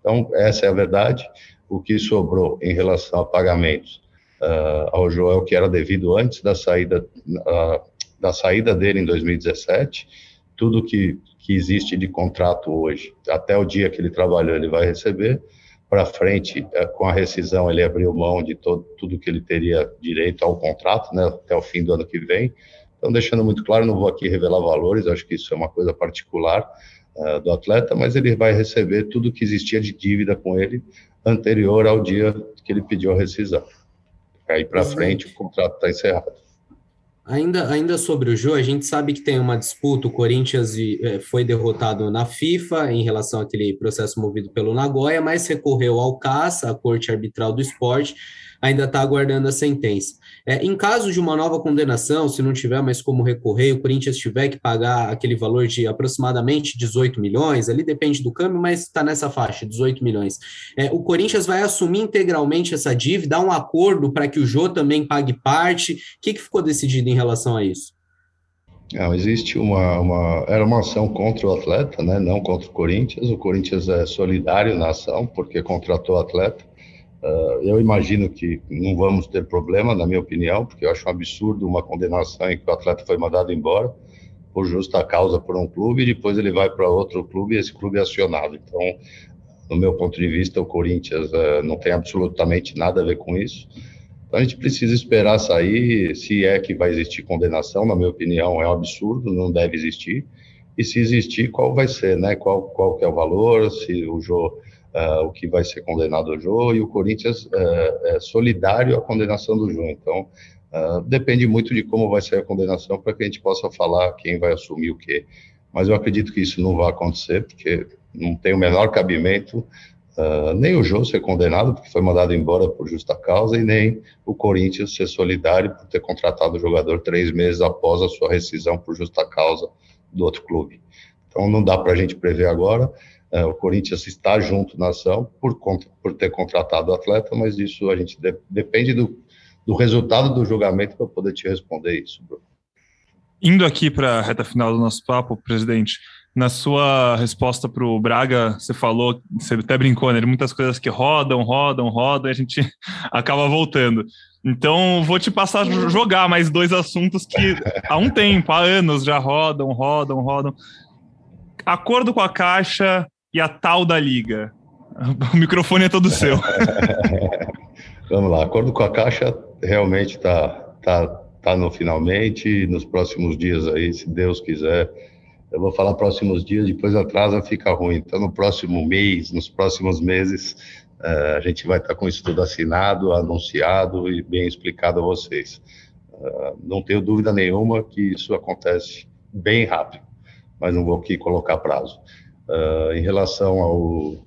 Então, essa é a verdade. O que sobrou em relação a pagamentos uh, ao Joel, que era devido antes da saída, uh, da saída dele em 2017, tudo que, que existe de contrato hoje, até o dia que ele trabalhou, ele vai receber. Para frente, uh, com a rescisão, ele abriu mão de todo, tudo que ele teria direito ao contrato, né, até o fim do ano que vem. Então, deixando muito claro, não vou aqui revelar valores, acho que isso é uma coisa particular uh, do atleta, mas ele vai receber tudo que existia de dívida com ele anterior ao dia que ele pediu a rescisão. Aí para frente o contrato está encerrado. Ainda, ainda sobre o Jô, a gente sabe que tem uma disputa, o Corinthians eh, foi derrotado na FIFA em relação àquele processo movido pelo Nagoya, mas recorreu ao CAS, a Corte Arbitral do Esporte, ainda está aguardando a sentença. É, em caso de uma nova condenação, se não tiver mais como recorrer, o Corinthians tiver que pagar aquele valor de aproximadamente 18 milhões, ali depende do câmbio, mas está nessa faixa, 18 milhões. É, o Corinthians vai assumir integralmente essa dívida, há um acordo para que o Jô também pague parte. O que, que ficou decidido em relação a isso? Não, existe uma, uma, Era uma ação contra o atleta, né? não contra o Corinthians. O Corinthians é solidário na ação, porque contratou o atleta. Uh, eu imagino que não vamos ter problema, na minha opinião, porque eu acho um absurdo uma condenação em que o atleta foi mandado embora por justa causa por um clube e depois ele vai para outro clube e esse clube é acionado. Então, no meu ponto de vista, o Corinthians uh, não tem absolutamente nada a ver com isso. Então, a gente precisa esperar sair, se é que vai existir condenação, na minha opinião, é um absurdo, não deve existir. E se existir, qual vai ser, né? Qual, qual que é o valor, se o jogo uh, o que vai ser condenado ao Jô, e o Corinthians uh, é solidário à condenação do Jô. Então, uh, depende muito de como vai ser a condenação para que a gente possa falar quem vai assumir o quê. Mas eu acredito que isso não vai acontecer, porque não tem o menor cabimento Uh, nem o Jô ser condenado, porque foi mandado embora por justa causa, e nem o Corinthians ser solidário por ter contratado o jogador três meses após a sua rescisão por justa causa do outro clube. Então não dá para a gente prever agora. É, o Corinthians está junto na ação por, por ter contratado o atleta, mas isso a gente de, depende do, do resultado do julgamento para poder te responder isso, Bruno. Indo aqui para a reta final do nosso papo, presidente, na sua resposta para o Braga, você falou, você até brincou, né? Muitas coisas que rodam, rodam, rodam, e a gente acaba voltando. Então, vou te passar a jogar mais dois assuntos que há um tempo, há anos já rodam, rodam, rodam. Acordo com a Caixa e a tal da liga? O microfone é todo seu. Vamos lá, acordo com a Caixa realmente está tá, tá no finalmente, nos próximos dias aí, se Deus quiser, eu vou falar próximos dias, depois atrasa, fica ruim. Então, no próximo mês, nos próximos meses, uh, a gente vai estar tá com isso tudo assinado, anunciado e bem explicado a vocês. Uh, não tenho dúvida nenhuma que isso acontece bem rápido, mas não vou aqui colocar prazo. Uh, em relação ao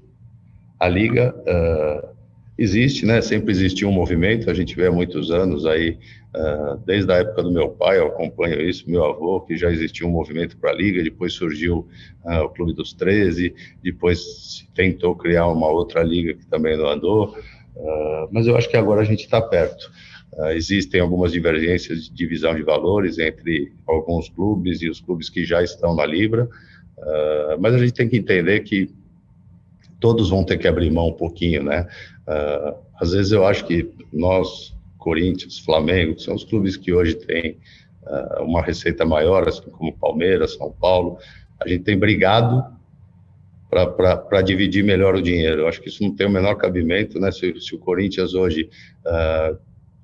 a liga uh, existe, né? Sempre existiu um movimento. A gente vê há muitos anos aí, uh, desde a época do meu pai, eu acompanho isso, meu avô, que já existia um movimento para a liga. Depois surgiu o Clube dos 13, depois tentou criar uma outra liga que também não andou. mas eu acho que agora a gente está perto. Uh, existem algumas divergências de divisão de valores entre alguns clubes e os clubes que já estão na Libra. Uh, mas a gente tem que entender que todos vão ter que abrir mão um pouquinho, né? Uh, às vezes eu acho que nós, Corinthians, Flamengo, são os clubes que hoje têm uh, uma receita maior, assim como Palmeiras, São Paulo, a gente tem brigado para dividir melhor o dinheiro. Eu acho que isso não tem o menor cabimento, né? Se, se o Corinthians hoje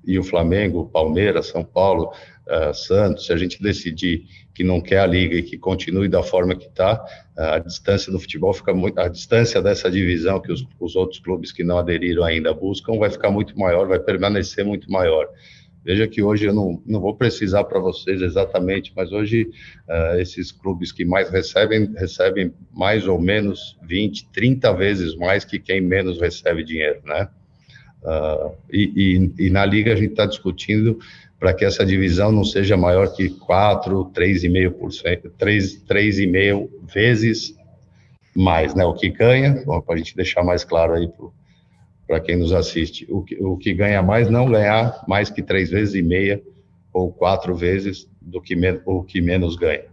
e o Flamengo, Palmeiras, São Paulo, uh, Santos, se a gente decidir que não quer a liga e que continue da forma que está, a distância do futebol fica muito, a distância dessa divisão que os, os, outros clubes que não aderiram ainda buscam vai ficar muito maior, vai permanecer muito maior. Veja que hoje eu não, não vou precisar para vocês exatamente, mas hoje uh, esses clubes que mais recebem, recebem mais ou menos 20, 30 vezes mais que quem menos recebe dinheiro, né? Uh, e, e, e, na liga a gente está discutindo para que essa divisão não seja maior que 4, 3,5%, 3,5 vezes mais, né? O que ganha, para a gente deixar mais claro aí para quem nos assiste, o que, o que ganha mais não ganhar mais que três vezes e meia ou quatro vezes do que, o que menos ganha.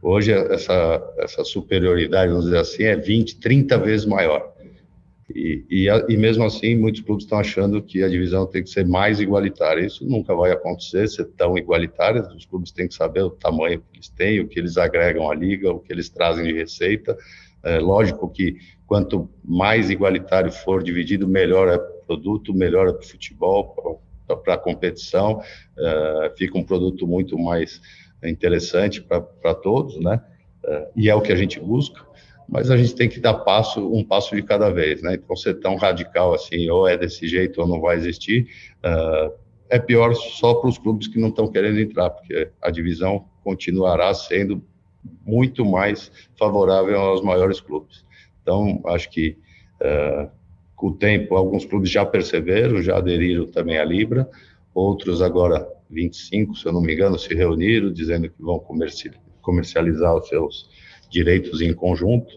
Hoje, essa, essa superioridade, vamos dizer assim, é 20, 30 vezes maior. E, e, e, mesmo assim, muitos clubes estão achando que a divisão tem que ser mais igualitária. Isso nunca vai acontecer, ser tão igualitária. Os clubes têm que saber o tamanho que eles têm, o que eles agregam à liga, o que eles trazem de receita. É lógico que quanto mais igualitário for dividido, melhor é o produto, melhor é para o futebol, para a competição. É, fica um produto muito mais interessante para todos, né? uh, e é o que a gente busca, mas a gente tem que dar passo, um passo de cada vez, né? Então, ser tão radical assim, ou é desse jeito ou não vai existir, uh, é pior só para os clubes que não estão querendo entrar, porque a divisão continuará sendo muito mais favorável aos maiores clubes. Então, acho que uh, com o tempo, alguns clubes já perceberam, já aderiram também à Libra, outros agora, 25, se eu não me engano, se reuniram, dizendo que vão comercializar os seus direitos em conjunto.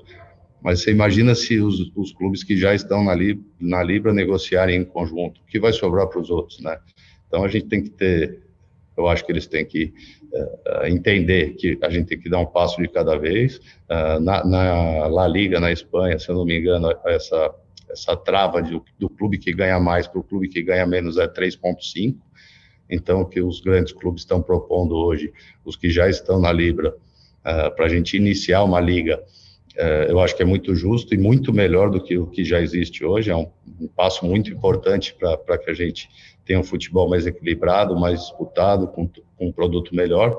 Mas você imagina se os, os clubes que já estão na, Libra, na Libra negociarem em conjunto, o que vai sobrar para os outros, né? Então a gente tem que ter, eu acho que eles têm que uh, entender que a gente tem que dar um passo de cada vez. Uh, na, na La Liga, na Espanha, se eu não me engano, essa essa trava de, do clube que ganha mais para o clube que ganha menos é 3,5. Então, o que os grandes clubes estão propondo hoje, os que já estão na Libra, uh, para a gente iniciar uma liga, uh, eu acho que é muito justo e muito melhor do que o que já existe hoje. É um, um passo muito importante para que a gente tenha um futebol mais equilibrado, mais disputado, com, com um produto melhor.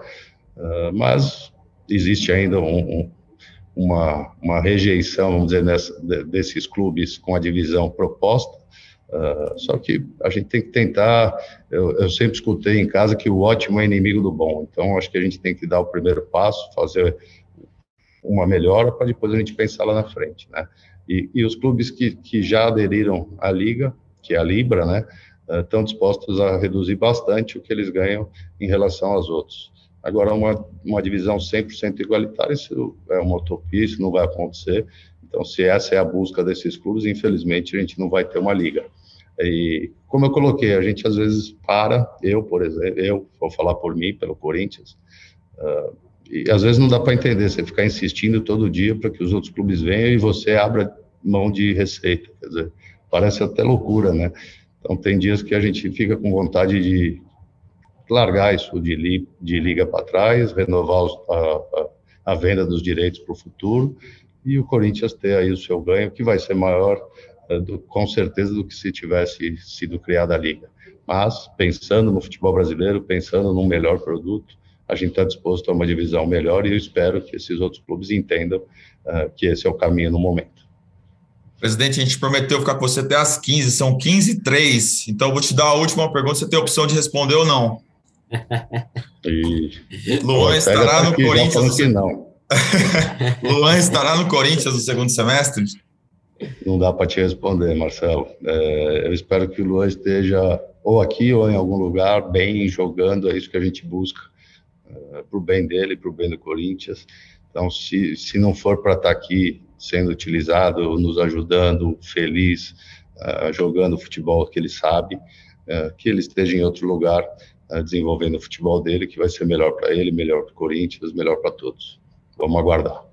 Uh, mas existe ainda um, um uma, uma rejeição, vamos dizer, nessa, desses clubes com a divisão proposta. Uh, só que a gente tem que tentar. Eu, eu, sempre escutei em casa que o ótimo é inimigo do bom. Então, acho que a gente tem que dar o primeiro passo, fazer uma melhora para depois a gente pensar lá na frente, né? E, e os clubes que, que já aderiram à liga, que é a Libra, né, estão dispostos a reduzir bastante o que eles ganham em relação aos outros. Agora, uma, uma divisão 100% igualitária, isso é uma utopia, isso não vai acontecer. Então, se essa é a busca desses clubes, infelizmente, a gente não vai ter uma liga. E, como eu coloquei, a gente às vezes para, eu, por exemplo, eu vou falar por mim, pelo Corinthians, uh, e às vezes não dá para entender, você ficar insistindo todo dia para que os outros clubes venham e você abra mão de receita, quer dizer, parece até loucura, né? Então, tem dias que a gente fica com vontade de largar isso de, li, de liga para trás, renovar os, a, a, a, venda dos direitos para o futuro e o Corinthians ter aí o seu ganho, que vai ser maior, do, com certeza, do que se tivesse sido criada a liga. Mas, pensando no futebol brasileiro, pensando num melhor produto, a gente está disposto a uma divisão melhor e eu espero que esses outros clubes entendam uh, que esse é o caminho no momento. Presidente, a gente prometeu ficar com você até às 15, são 15 e 3, então eu vou te dar a última pergunta, você tem a opção de responder ou não. E... Luan estará no Corinthians. Não. Luan estará no Corinthians no segundo semestre? Não dá para te responder, Marcelo. É, eu espero que o Luan esteja ou aqui ou em algum lugar bem jogando, é isso que a gente busca, é, para o bem dele, para o bem do Corinthians. Então, se, se não for para estar tá aqui sendo utilizado, nos ajudando, feliz, uh, jogando o futebol que ele sabe, uh, que ele esteja em outro lugar uh, desenvolvendo o futebol dele, que vai ser melhor para ele, melhor para o Corinthians, melhor para todos. Vamos aguardar.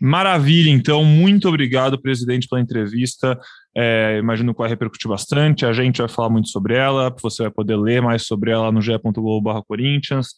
Maravilha, então, muito obrigado, presidente, pela entrevista. É, imagino que vai repercutir bastante. A gente vai falar muito sobre ela, você vai poder ler mais sobre ela no ge.globo Corinthians.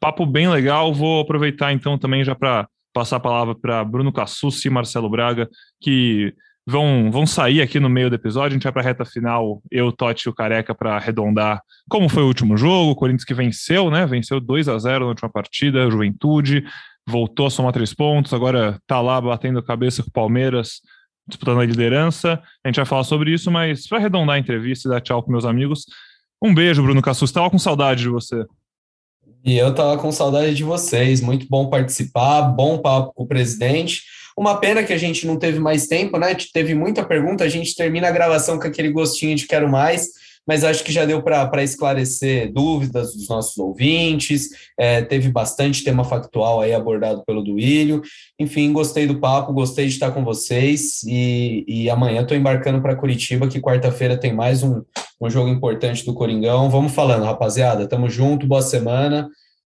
Papo bem legal. Vou aproveitar então também já para passar a palavra para Bruno Cassucci e Marcelo Braga, que vão, vão sair aqui no meio do episódio. A gente vai para a reta final, eu, Totti e o Careca, para arredondar como foi o último jogo. O Corinthians que venceu, né? Venceu 2 a 0 na última partida, Juventude, voltou a somar três pontos, agora tá lá batendo cabeça com o Palmeiras, disputando a liderança. A gente vai falar sobre isso, mas para arredondar a entrevista e dar tchau para meus amigos, um beijo, Bruno Cassus. Estava com saudade de você. E eu tava com saudade de vocês. Muito bom participar, bom papo com o presidente. Uma pena que a gente não teve mais tempo, né? Teve muita pergunta, a gente termina a gravação com aquele gostinho de quero mais, mas acho que já deu para esclarecer dúvidas dos nossos ouvintes. É, teve bastante tema factual aí abordado pelo Duílio. Enfim, gostei do papo, gostei de estar com vocês. E, e amanhã estou embarcando para Curitiba, que quarta-feira tem mais um, um jogo importante do Coringão. Vamos falando, rapaziada. Tamo junto, boa semana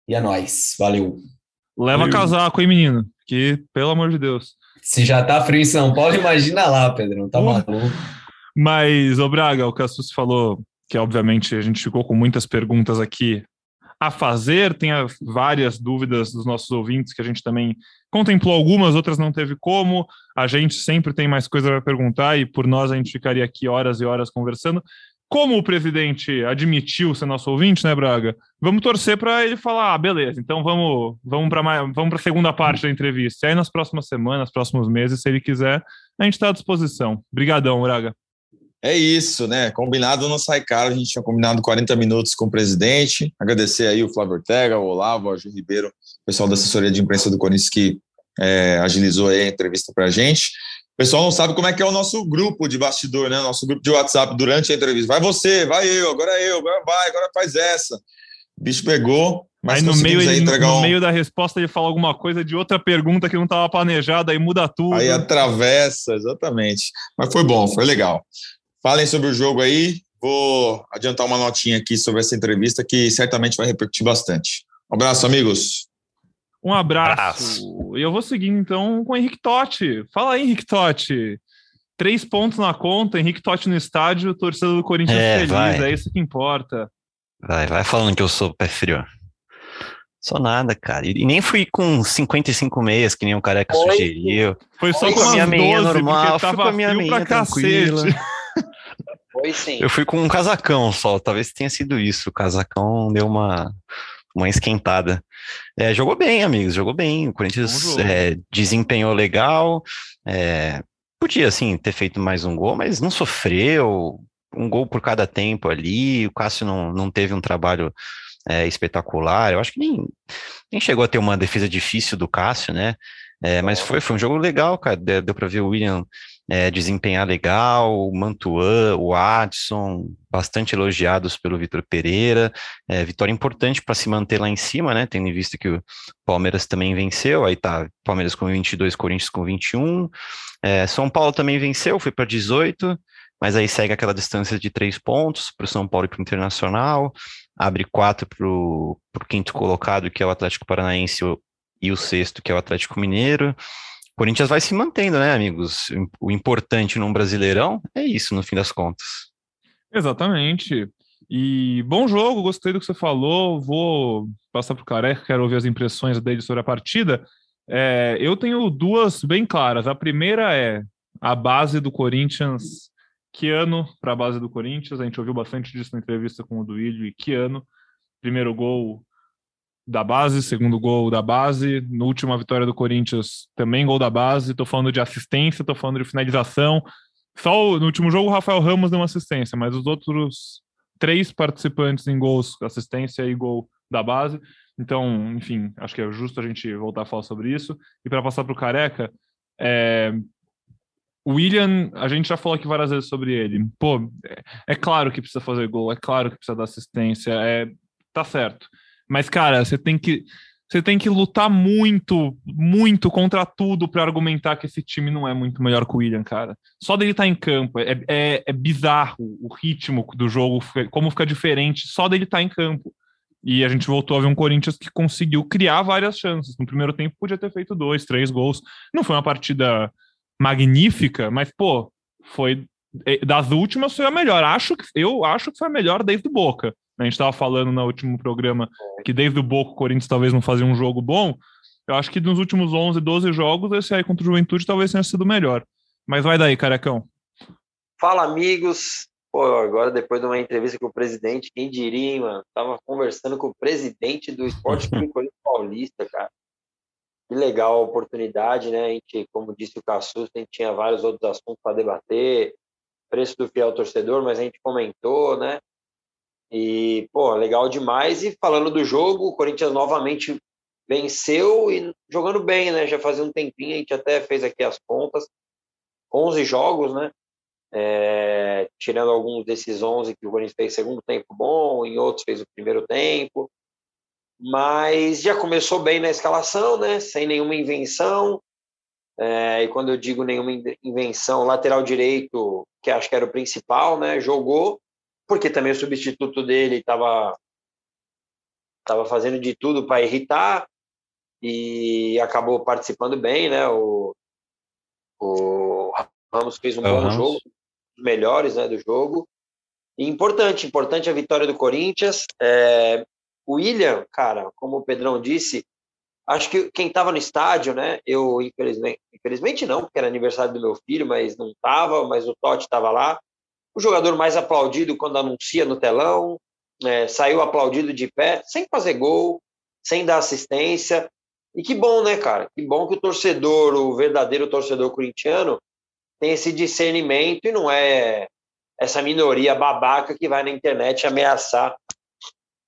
e é nóis. Valeu. Leva Valeu. casaco, hein, menino? Que, pelo amor de Deus. Se já tá frio em São Paulo, imagina lá, Pedrão. Tá maluco. Mas, ô Braga, o Cassus falou que, obviamente, a gente ficou com muitas perguntas aqui a fazer, tem várias dúvidas dos nossos ouvintes que a gente também contemplou algumas, outras não teve como. A gente sempre tem mais coisa para perguntar e por nós a gente ficaria aqui horas e horas conversando. como o presidente admitiu ser nosso ouvinte, né, Braga? Vamos torcer para ele falar, ah, beleza, então vamos, vamos para vamos a segunda parte da entrevista. E aí, nas próximas semanas, próximos meses, se ele quiser, a gente está à disposição. Obrigadão, Braga. É isso, né? Combinado não sai caro. A gente tinha combinado 40 minutos com o presidente. Agradecer aí o Flávio Ortega, o Olavo, o Gil Ribeiro, o pessoal da assessoria de imprensa do Corinthians que é, agilizou a entrevista para a gente. O pessoal não sabe como é que é o nosso grupo de bastidor, né? Nosso grupo de WhatsApp durante a entrevista. Vai você, vai eu, agora eu, agora vai, agora faz essa. O bicho pegou, mas aí no meio, ele, no um... meio da resposta ele fala alguma coisa de outra pergunta que não estava planejada, aí muda tudo. Aí atravessa, exatamente. Mas foi bom, foi legal. Falem sobre o jogo aí. Vou adiantar uma notinha aqui sobre essa entrevista que certamente vai repercutir bastante. Um abraço, amigos. Um abraço. E eu vou seguir então com o Henrique Totti. Fala aí, Henrique Totti. Três pontos na conta, Henrique Totti no estádio, torcedor do Corinthians é, feliz, vai. é isso que importa. Vai, vai falando que eu sou pé frio. Só nada, cara. E nem fui com 55 meias, que nem o careca Oi. sugeriu. Foi só com a minha meia normal. Fui com a minha meia tranquila. Foi sim. Eu fui com um casacão só, talvez tenha sido isso. O casacão deu uma, uma esquentada. É, jogou bem, amigos, jogou bem. O Corinthians é, desempenhou legal. É, podia, assim, ter feito mais um gol, mas não sofreu. Um gol por cada tempo ali. O Cássio não, não teve um trabalho é, espetacular. Eu acho que nem, nem chegou a ter uma defesa difícil do Cássio, né? É, mas foi, foi um jogo legal, cara. Deu, deu para ver o William é, desempenhar legal, o Mantuan, o Adson, bastante elogiados pelo Vitor Pereira. É, vitória importante para se manter lá em cima, né? Tendo visto que o Palmeiras também venceu, aí tá Palmeiras com 22, Corinthians com 21. É, São Paulo também venceu, foi para 18, mas aí segue aquela distância de três pontos para o São Paulo e para o Internacional, abre quatro para o quinto colocado, que é o Atlético Paranaense, e o sexto, que é o Atlético Mineiro. Corinthians vai se mantendo, né, amigos? O importante num Brasileirão é isso, no fim das contas. Exatamente. E bom jogo, gostei do que você falou. Vou passar para o Careca, quero ouvir as impressões dele sobre a partida. É, eu tenho duas bem claras. A primeira é a base do Corinthians. Que ano para a base do Corinthians? A gente ouviu bastante disso na entrevista com o Duílio e que ano. Primeiro gol da base, segundo gol da base. No última vitória do Corinthians, também gol da base. Estou falando de assistência, estou falando de finalização. Só no último jogo o Rafael Ramos deu uma assistência, mas os outros três participantes em gols, assistência e gol da base. Então, enfim, acho que é justo a gente voltar a falar sobre isso. E para passar para o Careca, é... o William, a gente já falou aqui várias vezes sobre ele. Pô, é, é claro que precisa fazer gol, é claro que precisa dar assistência, é... tá certo. Mas, cara, você tem que. Você tem que lutar muito, muito contra tudo para argumentar que esse time não é muito melhor que o William, cara. Só dele estar tá em campo. É, é, é, bizarro o ritmo do jogo, como fica diferente, só dele estar tá em campo. E a gente voltou a ver um Corinthians que conseguiu criar várias chances. No primeiro tempo podia ter feito dois, três gols. Não foi uma partida magnífica, mas, pô, foi. É, das últimas foi a melhor. Acho que, eu acho que foi a melhor desde o Boca. A gente estava falando no último programa que desde o Boca o Corinthians talvez não fazia um jogo bom. Eu acho que nos últimos 11, 12 jogos, esse aí contra o Juventude talvez tenha sido melhor. Mas vai daí, carecão. Fala, amigos. Pô, agora depois de uma entrevista com o presidente, quem diria, hein, mano? Tava conversando com o presidente do Esporte Clube Paulista, cara. Que legal a oportunidade, né? A gente, como disse o Cassus, a gente tinha vários outros assuntos para debater, preço do fiel torcedor, mas a gente comentou, né? E, pô, legal demais. E falando do jogo, o Corinthians novamente venceu e jogando bem, né? Já fazia um tempinho, a gente até fez aqui as contas. 11 jogos, né? É, tirando alguns desses 11 que o Corinthians fez segundo tempo bom, em outros fez o primeiro tempo. Mas já começou bem na escalação, né? Sem nenhuma invenção. É, e quando eu digo nenhuma invenção, lateral direito, que acho que era o principal, né? Jogou porque também o substituto dele estava tava fazendo de tudo para irritar e acabou participando bem, né? O, o Ramos fez um bom jogo, melhores né, do jogo. E importante, importante a vitória do Corinthians. É, o William, cara, como o Pedrão disse, acho que quem estava no estádio, né? Eu, infelizmente, infelizmente não, porque era aniversário do meu filho, mas não estava, mas o Totti estava lá o jogador mais aplaudido quando anuncia no telão, é, saiu aplaudido de pé, sem fazer gol, sem dar assistência. E que bom, né, cara? Que bom que o torcedor, o verdadeiro torcedor corintiano, tem esse discernimento e não é essa minoria babaca que vai na internet ameaçar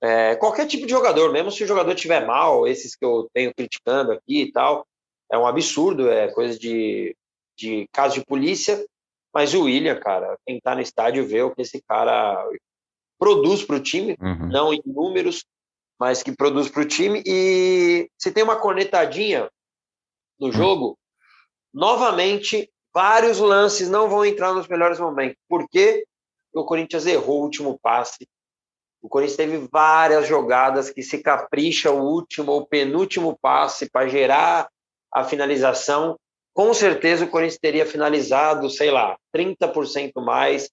é, qualquer tipo de jogador, mesmo se o jogador tiver mal, esses que eu tenho criticando aqui e tal, é um absurdo, é coisa de, de caso de polícia. Mas o William, cara, quem tá no estádio vê o que esse cara produz para o time, uhum. não em números, mas que produz para o time. E se tem uma cornetadinha no hum. jogo, novamente, vários lances não vão entrar nos melhores momentos. Por quê? O Corinthians errou o último passe. O Corinthians teve várias jogadas que se capricha o último ou penúltimo passe para gerar a finalização. Com certeza o Corinthians teria finalizado, sei lá, 30% mais,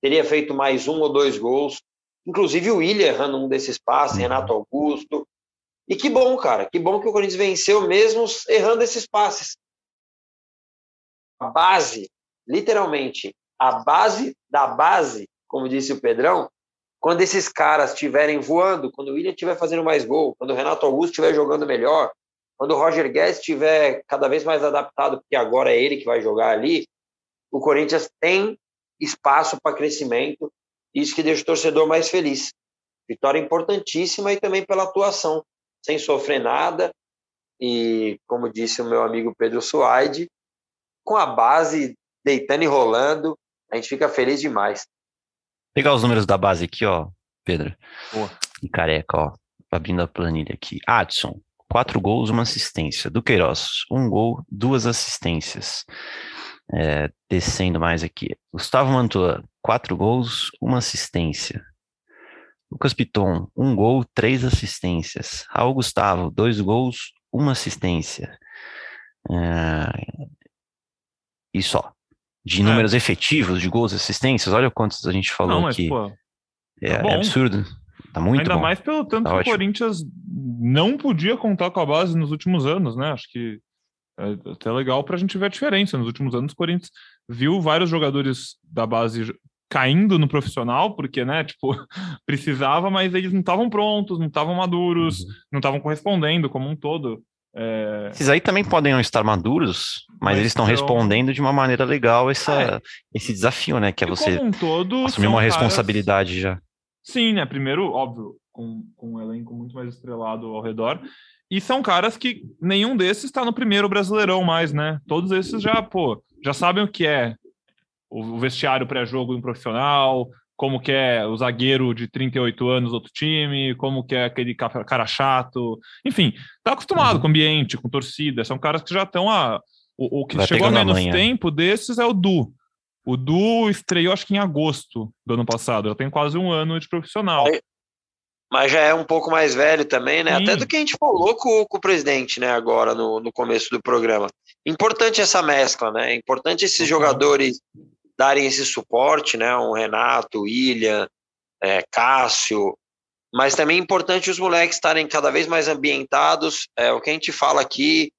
teria feito mais um ou dois gols. Inclusive o William errando um desses passes, uhum. Renato Augusto. E que bom, cara, que bom que o Corinthians venceu mesmo errando esses passes. A base, literalmente, a base da base, como disse o Pedrão, quando esses caras estiverem voando, quando o William estiver fazendo mais gol, quando o Renato Augusto estiver jogando melhor, quando o Roger Guedes estiver cada vez mais adaptado, porque agora é ele que vai jogar ali, o Corinthians tem espaço para crescimento isso que deixa o torcedor mais feliz. Vitória importantíssima e também pela atuação, sem sofrer nada. E, como disse o meu amigo Pedro Suaide, com a base deitando e rolando, a gente fica feliz demais. Pegar os números da base aqui, ó, Pedro. Boa. E careca, ó. Abrindo a planilha aqui. Adson, quatro gols, uma assistência. Duqueiroz, um gol, duas assistências. É, descendo mais aqui. Gustavo Mantua, quatro gols, uma assistência. Lucas Piton, um gol, três assistências. Raul Gustavo, dois gols, uma assistência. É... E só. De é. números efetivos de gols e assistências, olha quantos a gente falou Não, aqui. Pô, é, tá é, absurdo. Tá muito Ainda bom. mais pelo tanto tá que o Corinthians não podia contar com a base nos últimos anos, né? Acho que é até legal para a gente ver a diferença. Nos últimos anos, o Corinthians viu vários jogadores da base caindo no profissional, porque, né, tipo, precisava, mas eles não estavam prontos, não estavam maduros, uhum. não estavam correspondendo como um todo. É... Esses aí também podem não estar maduros, mas, mas eles estão então... respondendo de uma maneira legal essa, é. esse desafio, né? Que é você um todo, assumir uma caras... responsabilidade já. Sim, né? Primeiro, óbvio, com, com um elenco muito mais estrelado ao redor, e são caras que nenhum desses está no primeiro Brasileirão mais, né? Todos esses já, pô, já sabem o que é o vestiário pré-jogo de um profissional, como que é o zagueiro de 38 anos do outro time, como que é aquele cara chato. Enfim, tá acostumado uhum. com o ambiente, com torcida. São caras que já estão a. O, o que Vai chegou a menos tempo desses é o Du. O Du estreou, acho que em agosto do ano passado. Já tem quase um ano de profissional mas já é um pouco mais velho também, né? Sim. Até do que a gente falou com, com, o presidente, né? Agora no, no começo do programa. Importante essa mescla, né? É importante esses jogadores darem esse suporte, né? Um Renato, William, é, Cássio, mas também é importante os moleques estarem cada vez mais ambientados. É o que a gente fala aqui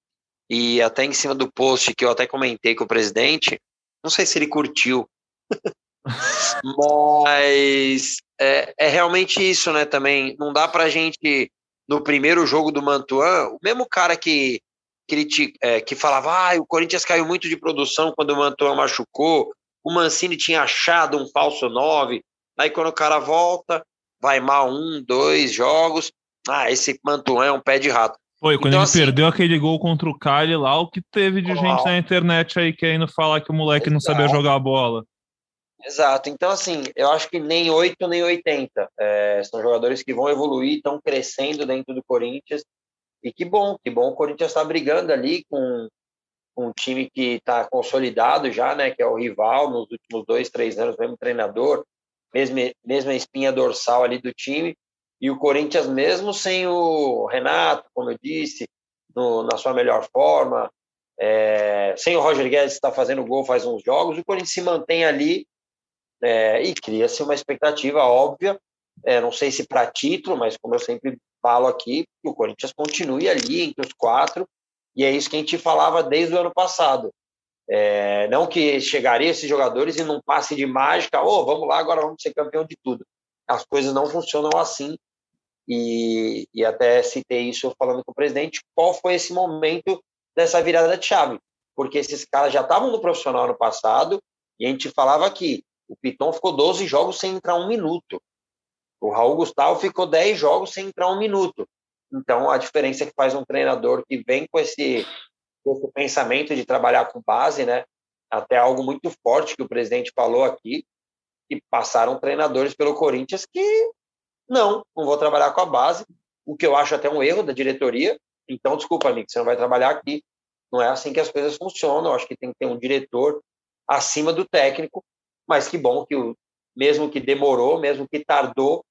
e até em cima do post que eu até comentei com o presidente. Não sei se ele curtiu. Mas é, é, realmente isso, né? Também não dá pra gente, no primeiro jogo do Mantuan, o mesmo cara que, que, é, que falava, ah, o Corinthians caiu muito de produção quando o Mantuan machucou, o Mancini tinha achado um falso 9, aí quando o cara volta, vai mal um, dois jogos, ah, esse Mantuan é um pé de rato. Foi, quando então, ele assim, perdeu aquele gol contra o Cali lá, o que teve de gente na internet aí querendo falar que o moleque não sabia jogar a bola. Exato. Então, assim, eu acho que nem 8 nem 80. É, são jogadores que vão evoluir, estão crescendo dentro do Corinthians. E que bom, que bom o Corinthians está brigando ali com um time que está consolidado já, né? Que é o rival nos últimos dois, três anos, mesmo treinador, mesmo, mesma espinha dorsal ali do time. E o Corinthians, mesmo sem o Renato, como eu disse, no, na sua melhor forma, é, sem o Roger Guedes estar tá fazendo gol faz uns jogos, o Corinthians se mantém ali é, e cria-se uma expectativa óbvia, é, não sei se para título, mas como eu sempre falo aqui, o Corinthians continue ali entre os quatro, e é isso que a gente falava desde o ano passado. É, não que chegaria esses jogadores e num passe de mágica, oh, vamos lá, agora vamos ser campeão de tudo. As coisas não funcionam assim. E, e até citei isso falando com o presidente, qual foi esse momento dessa virada de chave? Porque esses caras já estavam no profissional no passado e a gente falava que o Piton ficou 12 jogos sem entrar um minuto. O Raul Gustavo ficou 10 jogos sem entrar um minuto. Então, a diferença é que faz um treinador que vem com esse, esse pensamento de trabalhar com base, né? Até algo muito forte que o presidente falou aqui, que passaram treinadores pelo Corinthians que não, não vou trabalhar com a base, o que eu acho até um erro da diretoria. Então, desculpa, amigo, você não vai trabalhar aqui. Não é assim que as coisas funcionam. Eu acho que tem que ter um diretor acima do técnico, mas que bom que, o, mesmo que demorou, mesmo que tardou,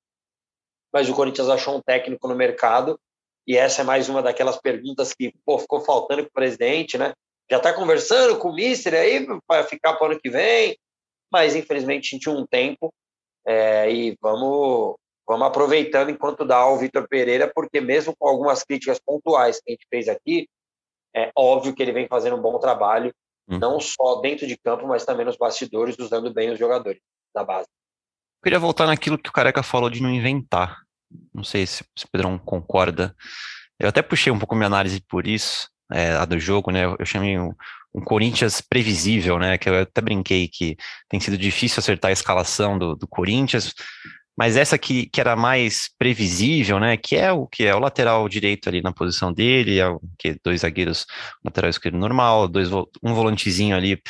mas o Corinthians achou um técnico no mercado e essa é mais uma daquelas perguntas que pô, ficou faltando para o presidente, né? Já está conversando com o Mister aí para ficar para o ano que vem, mas infelizmente tinha um tempo é, e vamos, vamos aproveitando enquanto dá ao Vitor Pereira, porque mesmo com algumas críticas pontuais que a gente fez aqui, é óbvio que ele vem fazendo um bom trabalho, hum. não só dentro de campo, mas também nos bastidores, usando bem os jogadores da base. Eu queria voltar naquilo que o Careca falou de não inventar. Não sei se, o Pedrão concorda. Eu até puxei um pouco minha análise por isso, é, a do jogo, né? Eu chamei um, um, Corinthians previsível, né? Que eu até brinquei que tem sido difícil acertar a escalação do, do Corinthians, mas essa que, que era mais previsível, né? Que é o que é o lateral direito ali na posição dele, é o, que dois zagueiros, lateral esquerdo normal, dois um volantezinho ali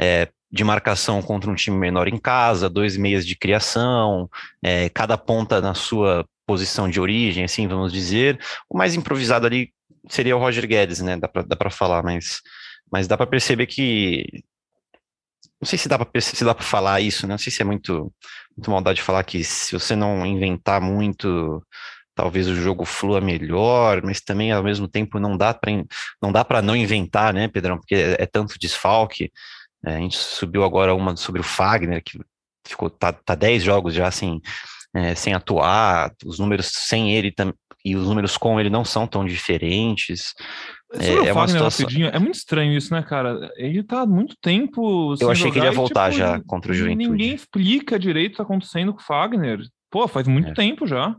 é, de marcação contra um time menor em casa, dois meias de criação, é, cada ponta na sua posição de origem, assim, vamos dizer. O mais improvisado ali seria o Roger Guedes, né? Dá para falar, mas, mas dá para perceber que. Não sei se dá para se dá para falar isso, né? Não sei se é muito, muito maldade falar que se você não inventar muito, talvez o jogo flua melhor, mas também ao mesmo tempo não dá para não não inventar, né, Pedrão? Porque é, é tanto desfalque. É, a gente subiu agora uma sobre o Fagner, que ficou tá, tá 10 jogos já assim, é, sem atuar, os números sem ele e os números com ele não são tão diferentes. É, é, uma situação... é muito estranho isso, né, cara? Ele tá há muito tempo. Eu achei que ele ia voltar tipo, já contra o Juventude. Ninguém explica direito o que tá acontecendo com o Fagner. Pô, faz muito é. tempo já.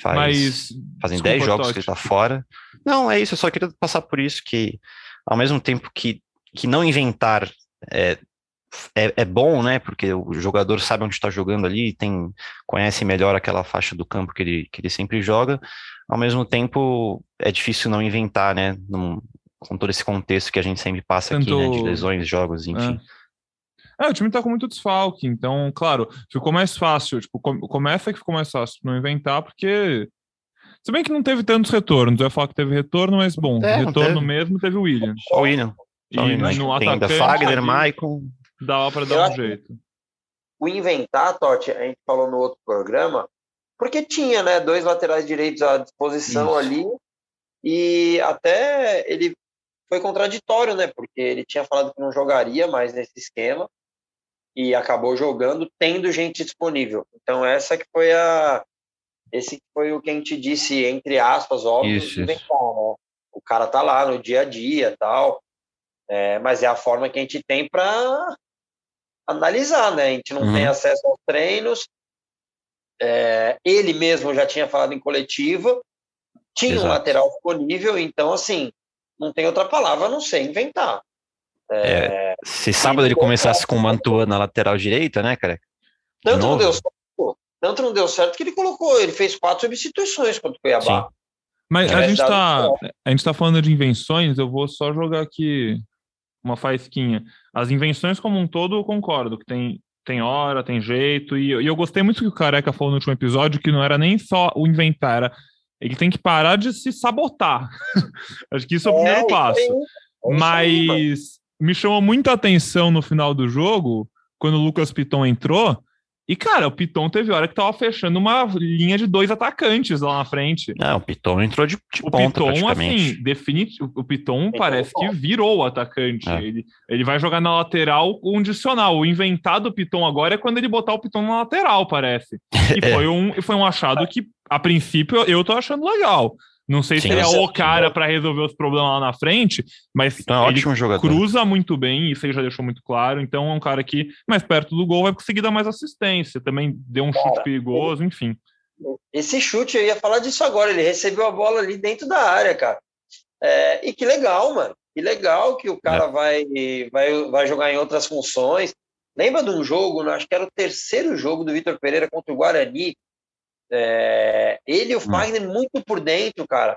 Faz, Mas, fazem 10 jogos Totti. que ele tá fora. Não, é isso, eu só queria passar por isso que, ao mesmo tempo que, que não inventar é, é, é, bom, né? Porque o jogador sabe onde está jogando ali, tem conhece melhor aquela faixa do campo que ele, que ele sempre joga. Ao mesmo tempo, é difícil não inventar, né? Num, com todo esse contexto que a gente sempre passa Tanto... aqui, né? De lesões, jogos, enfim. É. é. o time tá com muito desfalque, então, claro, ficou mais fácil. Tipo, começa que ficou mais fácil não inventar, porque. Se bem que não teve tantos retornos, eu ia falar que teve retorno, mas bom, é, retorno mesmo teve o William. O William. E no ainda Fagner, Maicon. Dá para dar um jeito. O inventar, Totti, a gente falou no outro programa, porque tinha, né, dois laterais direitos à disposição Isso. ali, e até ele foi contraditório, né, porque ele tinha falado que não jogaria mais nesse esquema, e acabou jogando tendo gente disponível. Então essa que foi a esse foi o que a gente disse entre aspas, óbvio, isso, inventar, né? O cara tá lá no dia a dia, tal. É, mas é a forma que a gente tem para analisar, né? A gente não uhum. tem acesso aos treinos. É, ele mesmo já tinha falado em coletiva, tinha Exato. um lateral disponível, então, assim, não tem outra palavra a não ser inventar. É, é se sábado ele começasse com o Mantua na lateral direita, né, cara? Tanto não deu certo, tanto não deu certo que ele colocou, ele fez quatro substituições contra o Cuiabá. Sim. Mas a gente, tá, a gente tá falando de invenções, eu vou só jogar aqui uma faísquinha. As invenções como um todo eu concordo, que tem, tem hora, tem jeito, e, e eu gostei muito que o Careca falou no último episódio, que não era nem só o inventar, era ele tem que parar de se sabotar. Acho que isso é o primeiro é, passo. É Mas me chamou muita atenção no final do jogo, quando o Lucas Piton entrou, e, cara, o Piton teve hora que tava fechando uma linha de dois atacantes lá na frente. Não, o Piton entrou de, de o ponta, Piton, assim, definitivo, o Piton parece que virou o atacante. É. Ele, ele vai jogar na lateral condicional. O inventado do Piton agora é quando ele botar o Piton na lateral, parece. E é. foi, um, foi um achado que, a princípio, eu tô achando legal. Não sei Sim, se ele é o cara para resolver os problemas lá na frente, mas Então é ele ótimo jogador. cruza muito bem, isso ele já deixou muito claro. Então é um cara que, mais perto do gol, vai conseguir dar mais assistência. Também deu um chute Cara, perigoso, enfim. Esse chute, eu ia falar disso agora. Ele recebeu a bola ali dentro da área, cara. É, e que legal, mano. Que legal que o cara vai, vai, vai jogar em outras funções. Lembra de um jogo, né? acho que era o terceiro jogo do Vitor Pereira contra o Guarani. É, ele e o Fagner muito por dentro, cara.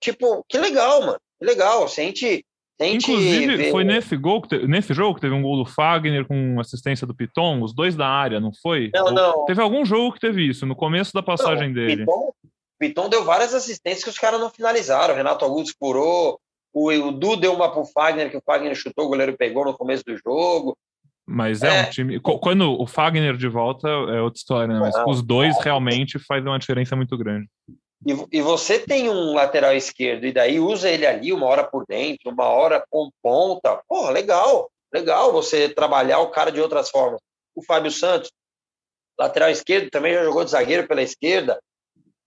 Tipo, que legal, mano. Que legal. Se a gente, se a gente Inclusive, vê- foi nesse, gol, te- nesse jogo que teve um gol do Fagner com assistência do Piton, os dois da área, não foi? Não, Ou- não. Teve algum jogo que teve isso, no começo da passagem Não, dele. Piton, Piton deu várias assistências que os caras não finalizaram. O Renato Augusto furou. O, o Du deu uma pro Fagner, que o Fagner chutou, o goleiro pegou no começo do jogo. Mas é, É. um time. Quando o Fagner de volta é outra história, né? Mas Não, os dois realmente fazem uma diferença muito grande. E, e você tem um lateral esquerdo, e daí usa ele ali uma hora por dentro, uma hora com ponta. Porra, legal. Legal você trabalhar o cara de outras formas. O Fábio Santos, lateral esquerdo, também já jogou de zagueiro pela esquerda.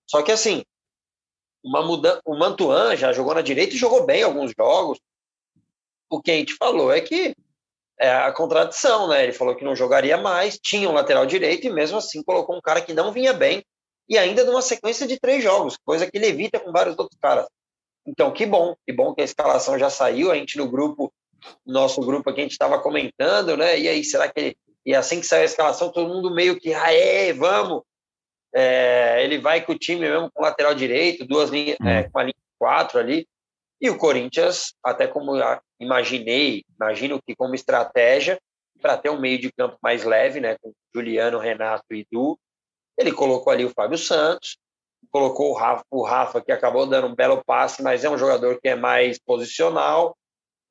Só que assim, uma mudança, o Mantuan já jogou na direita e jogou bem alguns jogos. O que a gente falou é que é a contradição, né? Ele falou que não jogaria mais, tinha um lateral direito e mesmo assim colocou um cara que não vinha bem e ainda numa sequência de três jogos, coisa que ele evita com vários outros caras. Então, que bom, que bom que a escalação já saiu. A gente no grupo, nosso grupo aqui, a gente estava comentando, né? E aí, será que ele. E assim que saiu a escalação, todo mundo meio que, aê, vamos! É, ele vai com o time mesmo com lateral direito, duas linhas, Hum. é, com a linha quatro ali. E o Corinthians, até como imaginei, imagino que como estratégia, para ter um meio de campo mais leve, né? Com Juliano, Renato e Du, ele colocou ali o Fábio Santos, colocou o Rafa, o Rafa, que acabou dando um belo passe, mas é um jogador que é mais posicional.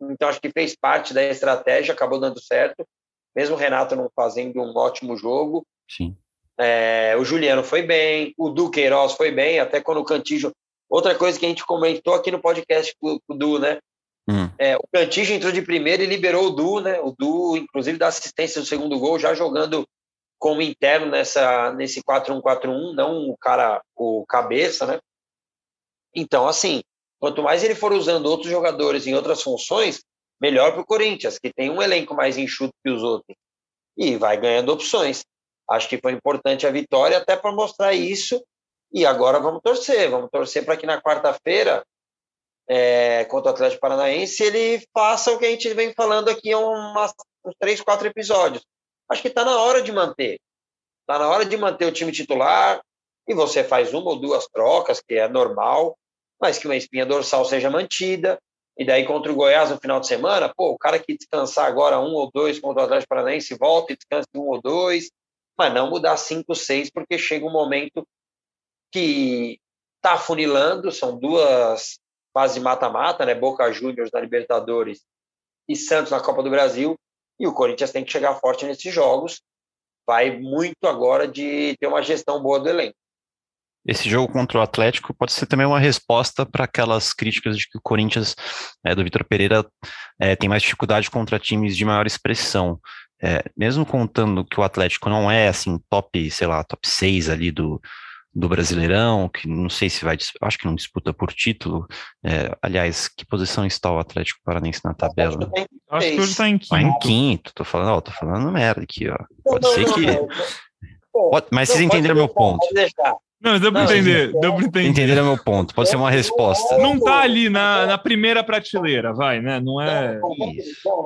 Então, acho que fez parte da estratégia, acabou dando certo. Mesmo o Renato não fazendo um ótimo jogo. Sim. É, o Juliano foi bem, o Du Queiroz foi bem, até quando o Cantijo. Outra coisa que a gente comentou aqui no podcast o Du, né? Hum. É, o Cantijo entrou de primeiro e liberou o Du, né? O Du, inclusive, dá assistência do segundo gol, já jogando como interno nessa, nesse 4-1-4-1, não o cara, o cabeça, né? Então, assim, quanto mais ele for usando outros jogadores em outras funções, melhor para o Corinthians, que tem um elenco mais enxuto que os outros. E vai ganhando opções. Acho que foi importante a vitória até para mostrar isso. E agora vamos torcer, vamos torcer para que na quarta-feira, é, contra o Atlético Paranaense, ele faça o que a gente vem falando aqui há uns três, quatro episódios. Acho que está na hora de manter. Está na hora de manter o time titular e você faz uma ou duas trocas, que é normal, mas que uma espinha dorsal seja mantida. E daí contra o Goiás no final de semana, pô, o cara que descansar agora um ou dois contra o Atlético Paranaense volta e descansa um ou dois, mas não mudar cinco, seis, porque chega um momento que está funilando, são duas fases de mata-mata, né? Boca Juniors na Libertadores e Santos na Copa do Brasil, e o Corinthians tem que chegar forte nesses jogos. Vai muito agora de ter uma gestão boa do elenco. Esse jogo contra o Atlético pode ser também uma resposta para aquelas críticas de que o Corinthians, é, do Vitor Pereira, é, tem mais dificuldade contra times de maior expressão. É, mesmo contando que o Atlético não é assim top, sei lá, top 6 ali do, do Brasileirão, que não sei se vai, acho que não disputa por título. É, aliás, que posição está o Atlético Paranaense na tabela? Acho que hoje tá em Tá em quinto. quinto, tô falando, ó, tô falando merda aqui, ó. Não, Pode não, ser não, que. não. Pode- mas não, vocês entenderam meu ponto. Não, mas deu pra Não, entender, deu pra entender. Entenderam meu ponto. Pode ser uma resposta. Não tá ali na, na primeira prateleira, vai, né? Não é.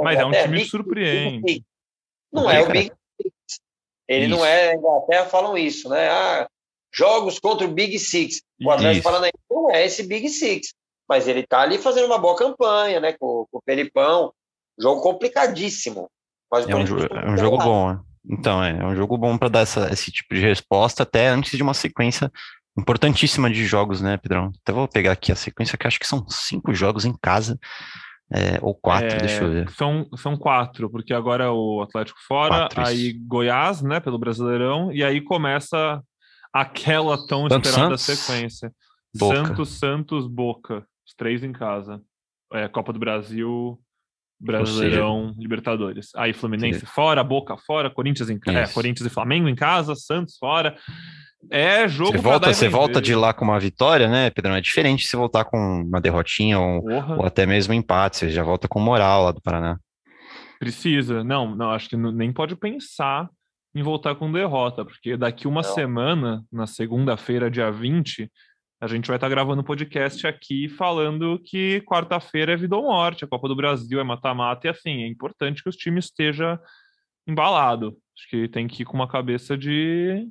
Mas é um time que surpreende. Não é quê, o? Big Six. Ele não Isso. é. A Inglaterra falam isso, né? Ah, jogos contra o Big Six. O Atlético Isso. Paranaense não é esse Big Six. Mas ele tá ali fazendo uma boa campanha, né? Com, com o Felipão. Jogo complicadíssimo. Mas É um, Corinthians jo- costuma é um jogo bom, né? Então, é, é um jogo bom para dar essa, esse tipo de resposta, até antes de uma sequência importantíssima de jogos, né, Pedrão? Até vou pegar aqui a sequência, que acho que são cinco jogos em casa, é, ou quatro, É, deixa eu ver. São, são quatro, porque agora é o Atlético fora, Quatro, isso. aí Goiás, né, pelo Brasileirão, e aí começa aquela tão Santos, esperada Santos, sequência. Boca. Santos, Santos, Boca. Os três em casa. É, Copa do Brasil, Brasileirão, Libertadores. Aí Fluminense fora, Boca fora, Corinthians em casa. É. Corinthians e Flamengo em casa, Santos fora. É jogo Você volta, você volta de lá com uma vitória, né, Pedrão? É diferente se voltar com uma derrotinha ou, ou até mesmo empate. Você já volta com moral lá do Paraná. Precisa. Não, não, acho que nem pode pensar em voltar com derrota, porque daqui uma não. semana, na segunda-feira, dia 20, a gente vai estar gravando podcast aqui falando que quarta-feira é vida ou morte, a Copa do Brasil é mata-mata, e assim, é importante que os times esteja embalado. Acho que tem que ir com uma cabeça de.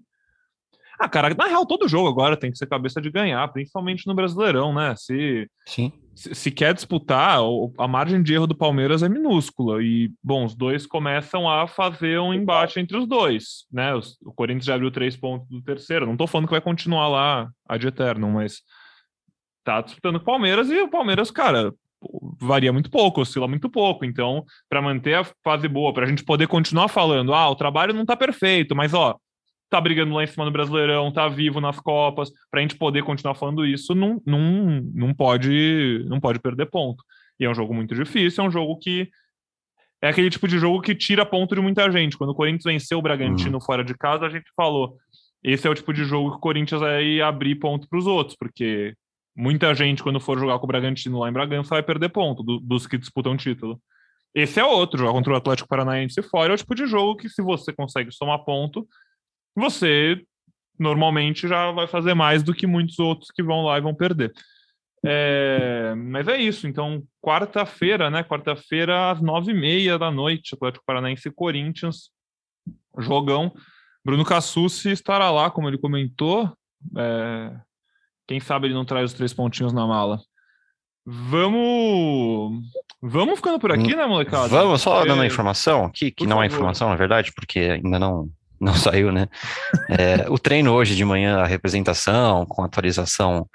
Ah, cara, na real, todo jogo agora tem que ser cabeça de ganhar, principalmente no Brasileirão, né? Se, Sim. se, se quer disputar, a margem de erro do Palmeiras é minúscula. E, bom, os dois começam a fazer um embate entre os dois, né? o Corinthians já abriu três pontos do terceiro. Não tô falando que vai continuar lá ad eterno, mas tá disputando com o Palmeiras e o Palmeiras, cara, varia muito pouco, oscila muito pouco. Então, para manter a fase boa, para a gente poder continuar falando, ah, o trabalho não está perfeito, mas ó, tá brigando lá em cima do Brasileirão, tá vivo nas Copas, para a gente poder continuar falando isso, não, não, não pode não pode perder ponto. E é um jogo muito difícil, é um jogo que é aquele tipo de jogo que tira ponto de muita gente. Quando o Corinthians venceu o Bragantino uhum. fora de casa, a gente falou, esse é o tipo de jogo que o Corinthians vai abrir ponto para os outros, porque muita gente, quando for jogar com o Bragantino lá em Bragança, vai perder ponto do, dos que disputam título. Esse é outro, jogar contra o Atlético Paranaense fora é o tipo de jogo que, se você consegue somar ponto, você normalmente já vai fazer mais do que muitos outros que vão lá e vão perder. É, mas é isso, então, quarta-feira, né? Quarta-feira, às nove e meia da noite, Atlético Paranaense e Corinthians, jogão. Bruno Cassucci estará lá, como ele comentou. É, quem sabe ele não traz os três pontinhos na mala. Vamos. Vamos ficando por aqui, né, molecada? Vamos, só dando a informação aqui, que por não favor. é informação, na verdade, porque ainda não, não saiu, né? É, o treino hoje de manhã, a representação, com atualização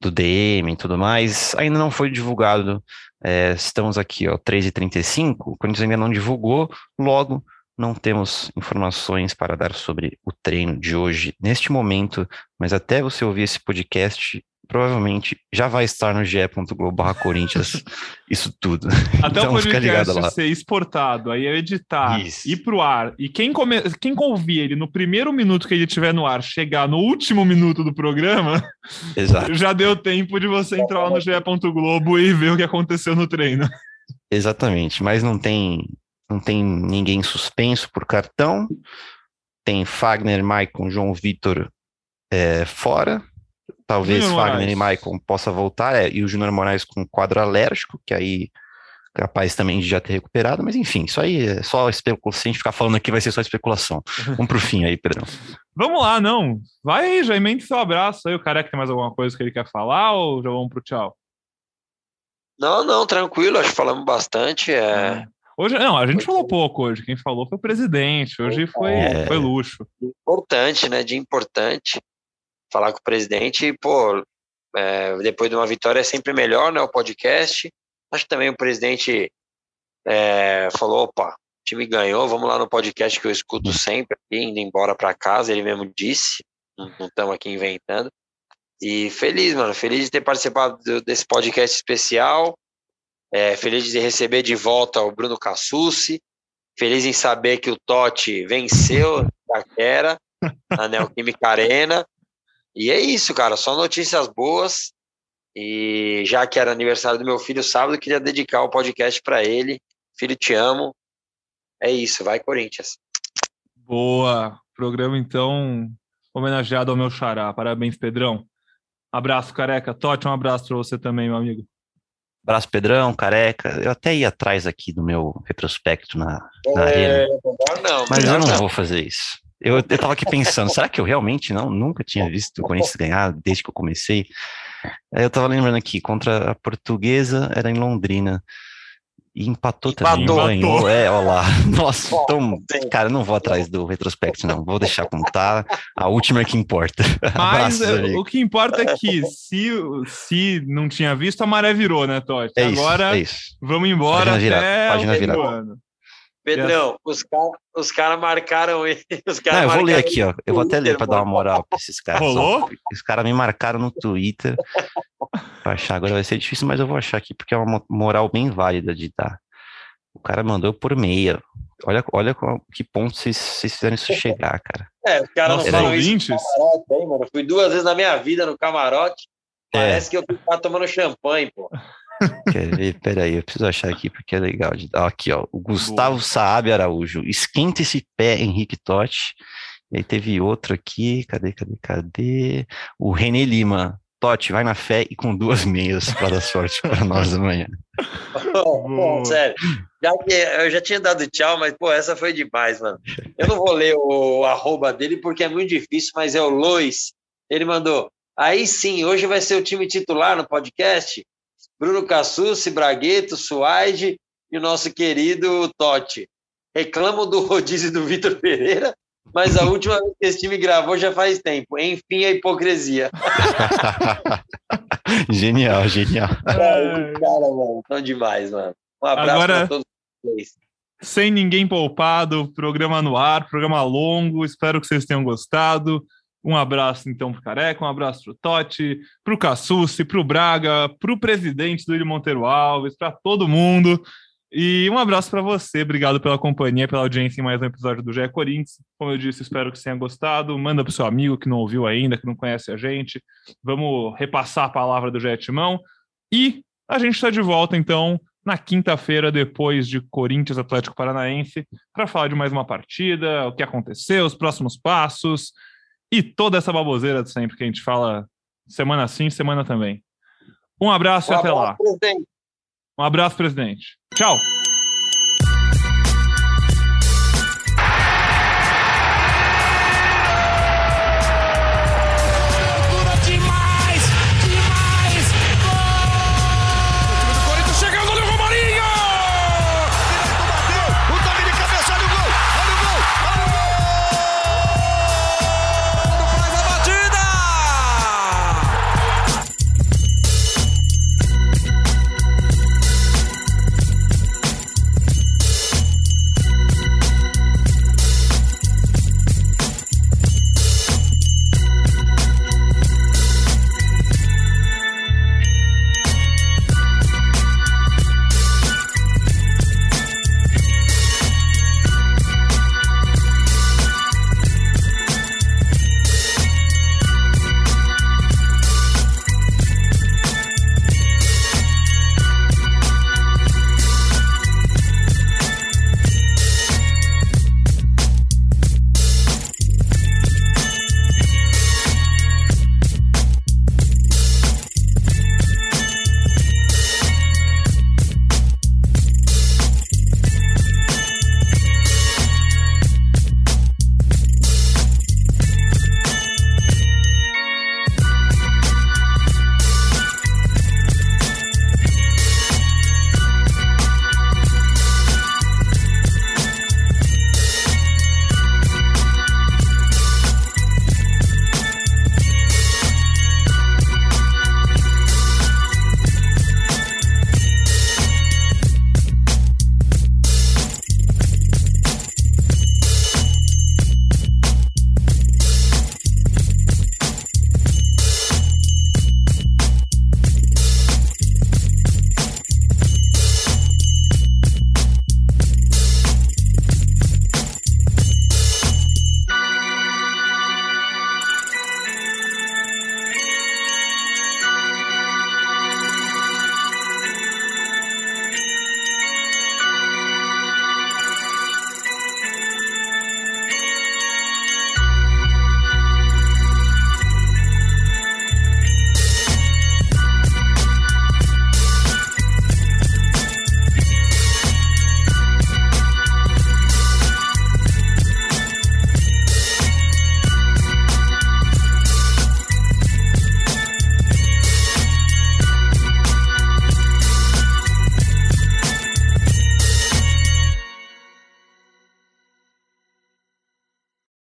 do DM e tudo mais, ainda não foi divulgado. É, estamos aqui, ó, 3h35, o Corinthians ainda não divulgou, logo não temos informações para dar sobre o treino de hoje neste momento, mas até você ouvir esse podcast, provavelmente já vai estar no ge.globo Corinthians, isso tudo. Até então, o podcast ser exportado, aí é editar, isso. ir pro ar, e quem, come... quem ouvir ele no primeiro minuto que ele estiver no ar, chegar no último minuto do programa, Exato. já deu tempo de você entrar lá no ge.globo e ver o que aconteceu no treino. Exatamente, mas não tem não tem ninguém suspenso por cartão, tem Fagner, Maicon, João Vitor é, fora, talvez Júnior Fagner Moraes. e Maicon possa voltar, é, e o Júnior Moraes com quadro alérgico, que aí capaz também de já ter recuperado, mas enfim, isso aí é só especulação, se a gente ficar falando aqui vai ser só especulação. Vamos pro fim aí, Pedrão. Vamos lá, não. Vai aí, já emende seu abraço aí, o careca tem mais alguma coisa que ele quer falar ou já vamos pro tchau? Não, não, tranquilo, acho que falamos bastante, é... é. Hoje, não, a gente falou pouco hoje. Quem falou foi o presidente. Hoje foi, é. foi luxo. Importante, né? De importante falar com o presidente. Pô, é, depois de uma vitória é sempre melhor, né? O podcast. Acho que também o presidente é, falou: opa, o time ganhou, vamos lá no podcast que eu escuto sempre, indo embora para casa. Ele mesmo disse, não estamos aqui inventando. E feliz, mano, feliz de ter participado desse podcast especial. É, feliz de receber de volta o Bruno Cassucci. Feliz em saber que o Totti venceu a Quera, na Neoquímica Arena. E é isso, cara. Só notícias boas. E já que era aniversário do meu filho sábado, queria dedicar o podcast para ele. Filho, te amo. É isso. Vai, Corinthians. Boa. Programa, então, homenageado ao meu xará. Parabéns, Pedrão. Abraço, careca. Totti, um abraço para você também, meu amigo. Abraço, Pedrão, careca. Eu até ia atrás aqui do meu retrospecto na, na é, arena. Não, mas eu não, não, vou fazer isso. Eu, eu tava aqui pensando, será que eu realmente não nunca tinha visto o Corinthians ganhar desde que eu comecei? Aí eu tava lembrando aqui, contra a portuguesa era em Londrina. E empatou, empatou. também, ganhou. É, olha lá. Nossa, então, cara, não vou atrás do retrospecto, não. Vou deixar como tá. A última é que importa. Mas Abraço, o que importa é que se, se não tinha visto, a maré virou, né, Totti? É Agora, é isso. vamos embora Página até Página virada. Pedrão, os caras os cara marcaram ele. Os cara não, eu vou ler aqui, ó. Eu vou até ler para dar uma moral para esses caras. Rolou? Os caras me marcaram no Twitter. pra achar agora vai ser difícil, mas eu vou achar aqui porque é uma moral bem válida de dar. O cara mandou por meia. Olha, olha que ponto vocês, vocês fizeram isso chegar, cara. É, os caras não falam isso camarote, hein, mano. Eu fui duas vezes na minha vida no camarote. É. Parece que eu fui lá tomando champanhe, pô. Quer ver? Peraí, eu preciso achar aqui porque é legal. de- Aqui, ó. O Gustavo Saab Araújo. Esquenta esse pé, Henrique Totti. E aí teve outro aqui. Cadê, cadê, cadê? O René Lima. Totti, vai na fé e com duas meias para dar sorte para nós amanhã. Pô, sério. Já que eu já tinha dado tchau, mas, pô, essa foi demais, mano. Eu não vou ler o arroba dele porque é muito difícil, mas é o Lois. Ele mandou. Aí sim, hoje vai ser o time titular no podcast. Bruno Cassucci, Bragueto, Suaide e o nosso querido Totti. Reclamo do rodízio do Vitor Pereira, mas a última vez que esse time gravou já faz tempo. Enfim, a hipocrisia. genial, genial. Cara, mano, tão demais, mano. Um abraço Agora- para todos vocês. Sem ninguém poupado, programa no ar, programa longo. Espero que vocês tenham gostado. Um abraço, então, pro Careca, um abraço pro Totti, pro Cassucci, pro Braga, pro presidente do William Monteiro Alves, para todo mundo. E um abraço para você. Obrigado pela companhia, pela audiência em mais um episódio do GE Corinthians. Como eu disse, espero que você tenha gostado. Manda pro seu amigo que não ouviu ainda, que não conhece a gente. Vamos repassar a palavra do GE Timão. E a gente está de volta, então, na quinta-feira, depois de Corinthians Atlético Paranaense, para falar de mais uma partida, o que aconteceu, os próximos passos e toda essa baboseira de sempre que a gente fala semana sim, semana também. Um abraço e até lá. presidente. Um abraço, presidente. Tchau.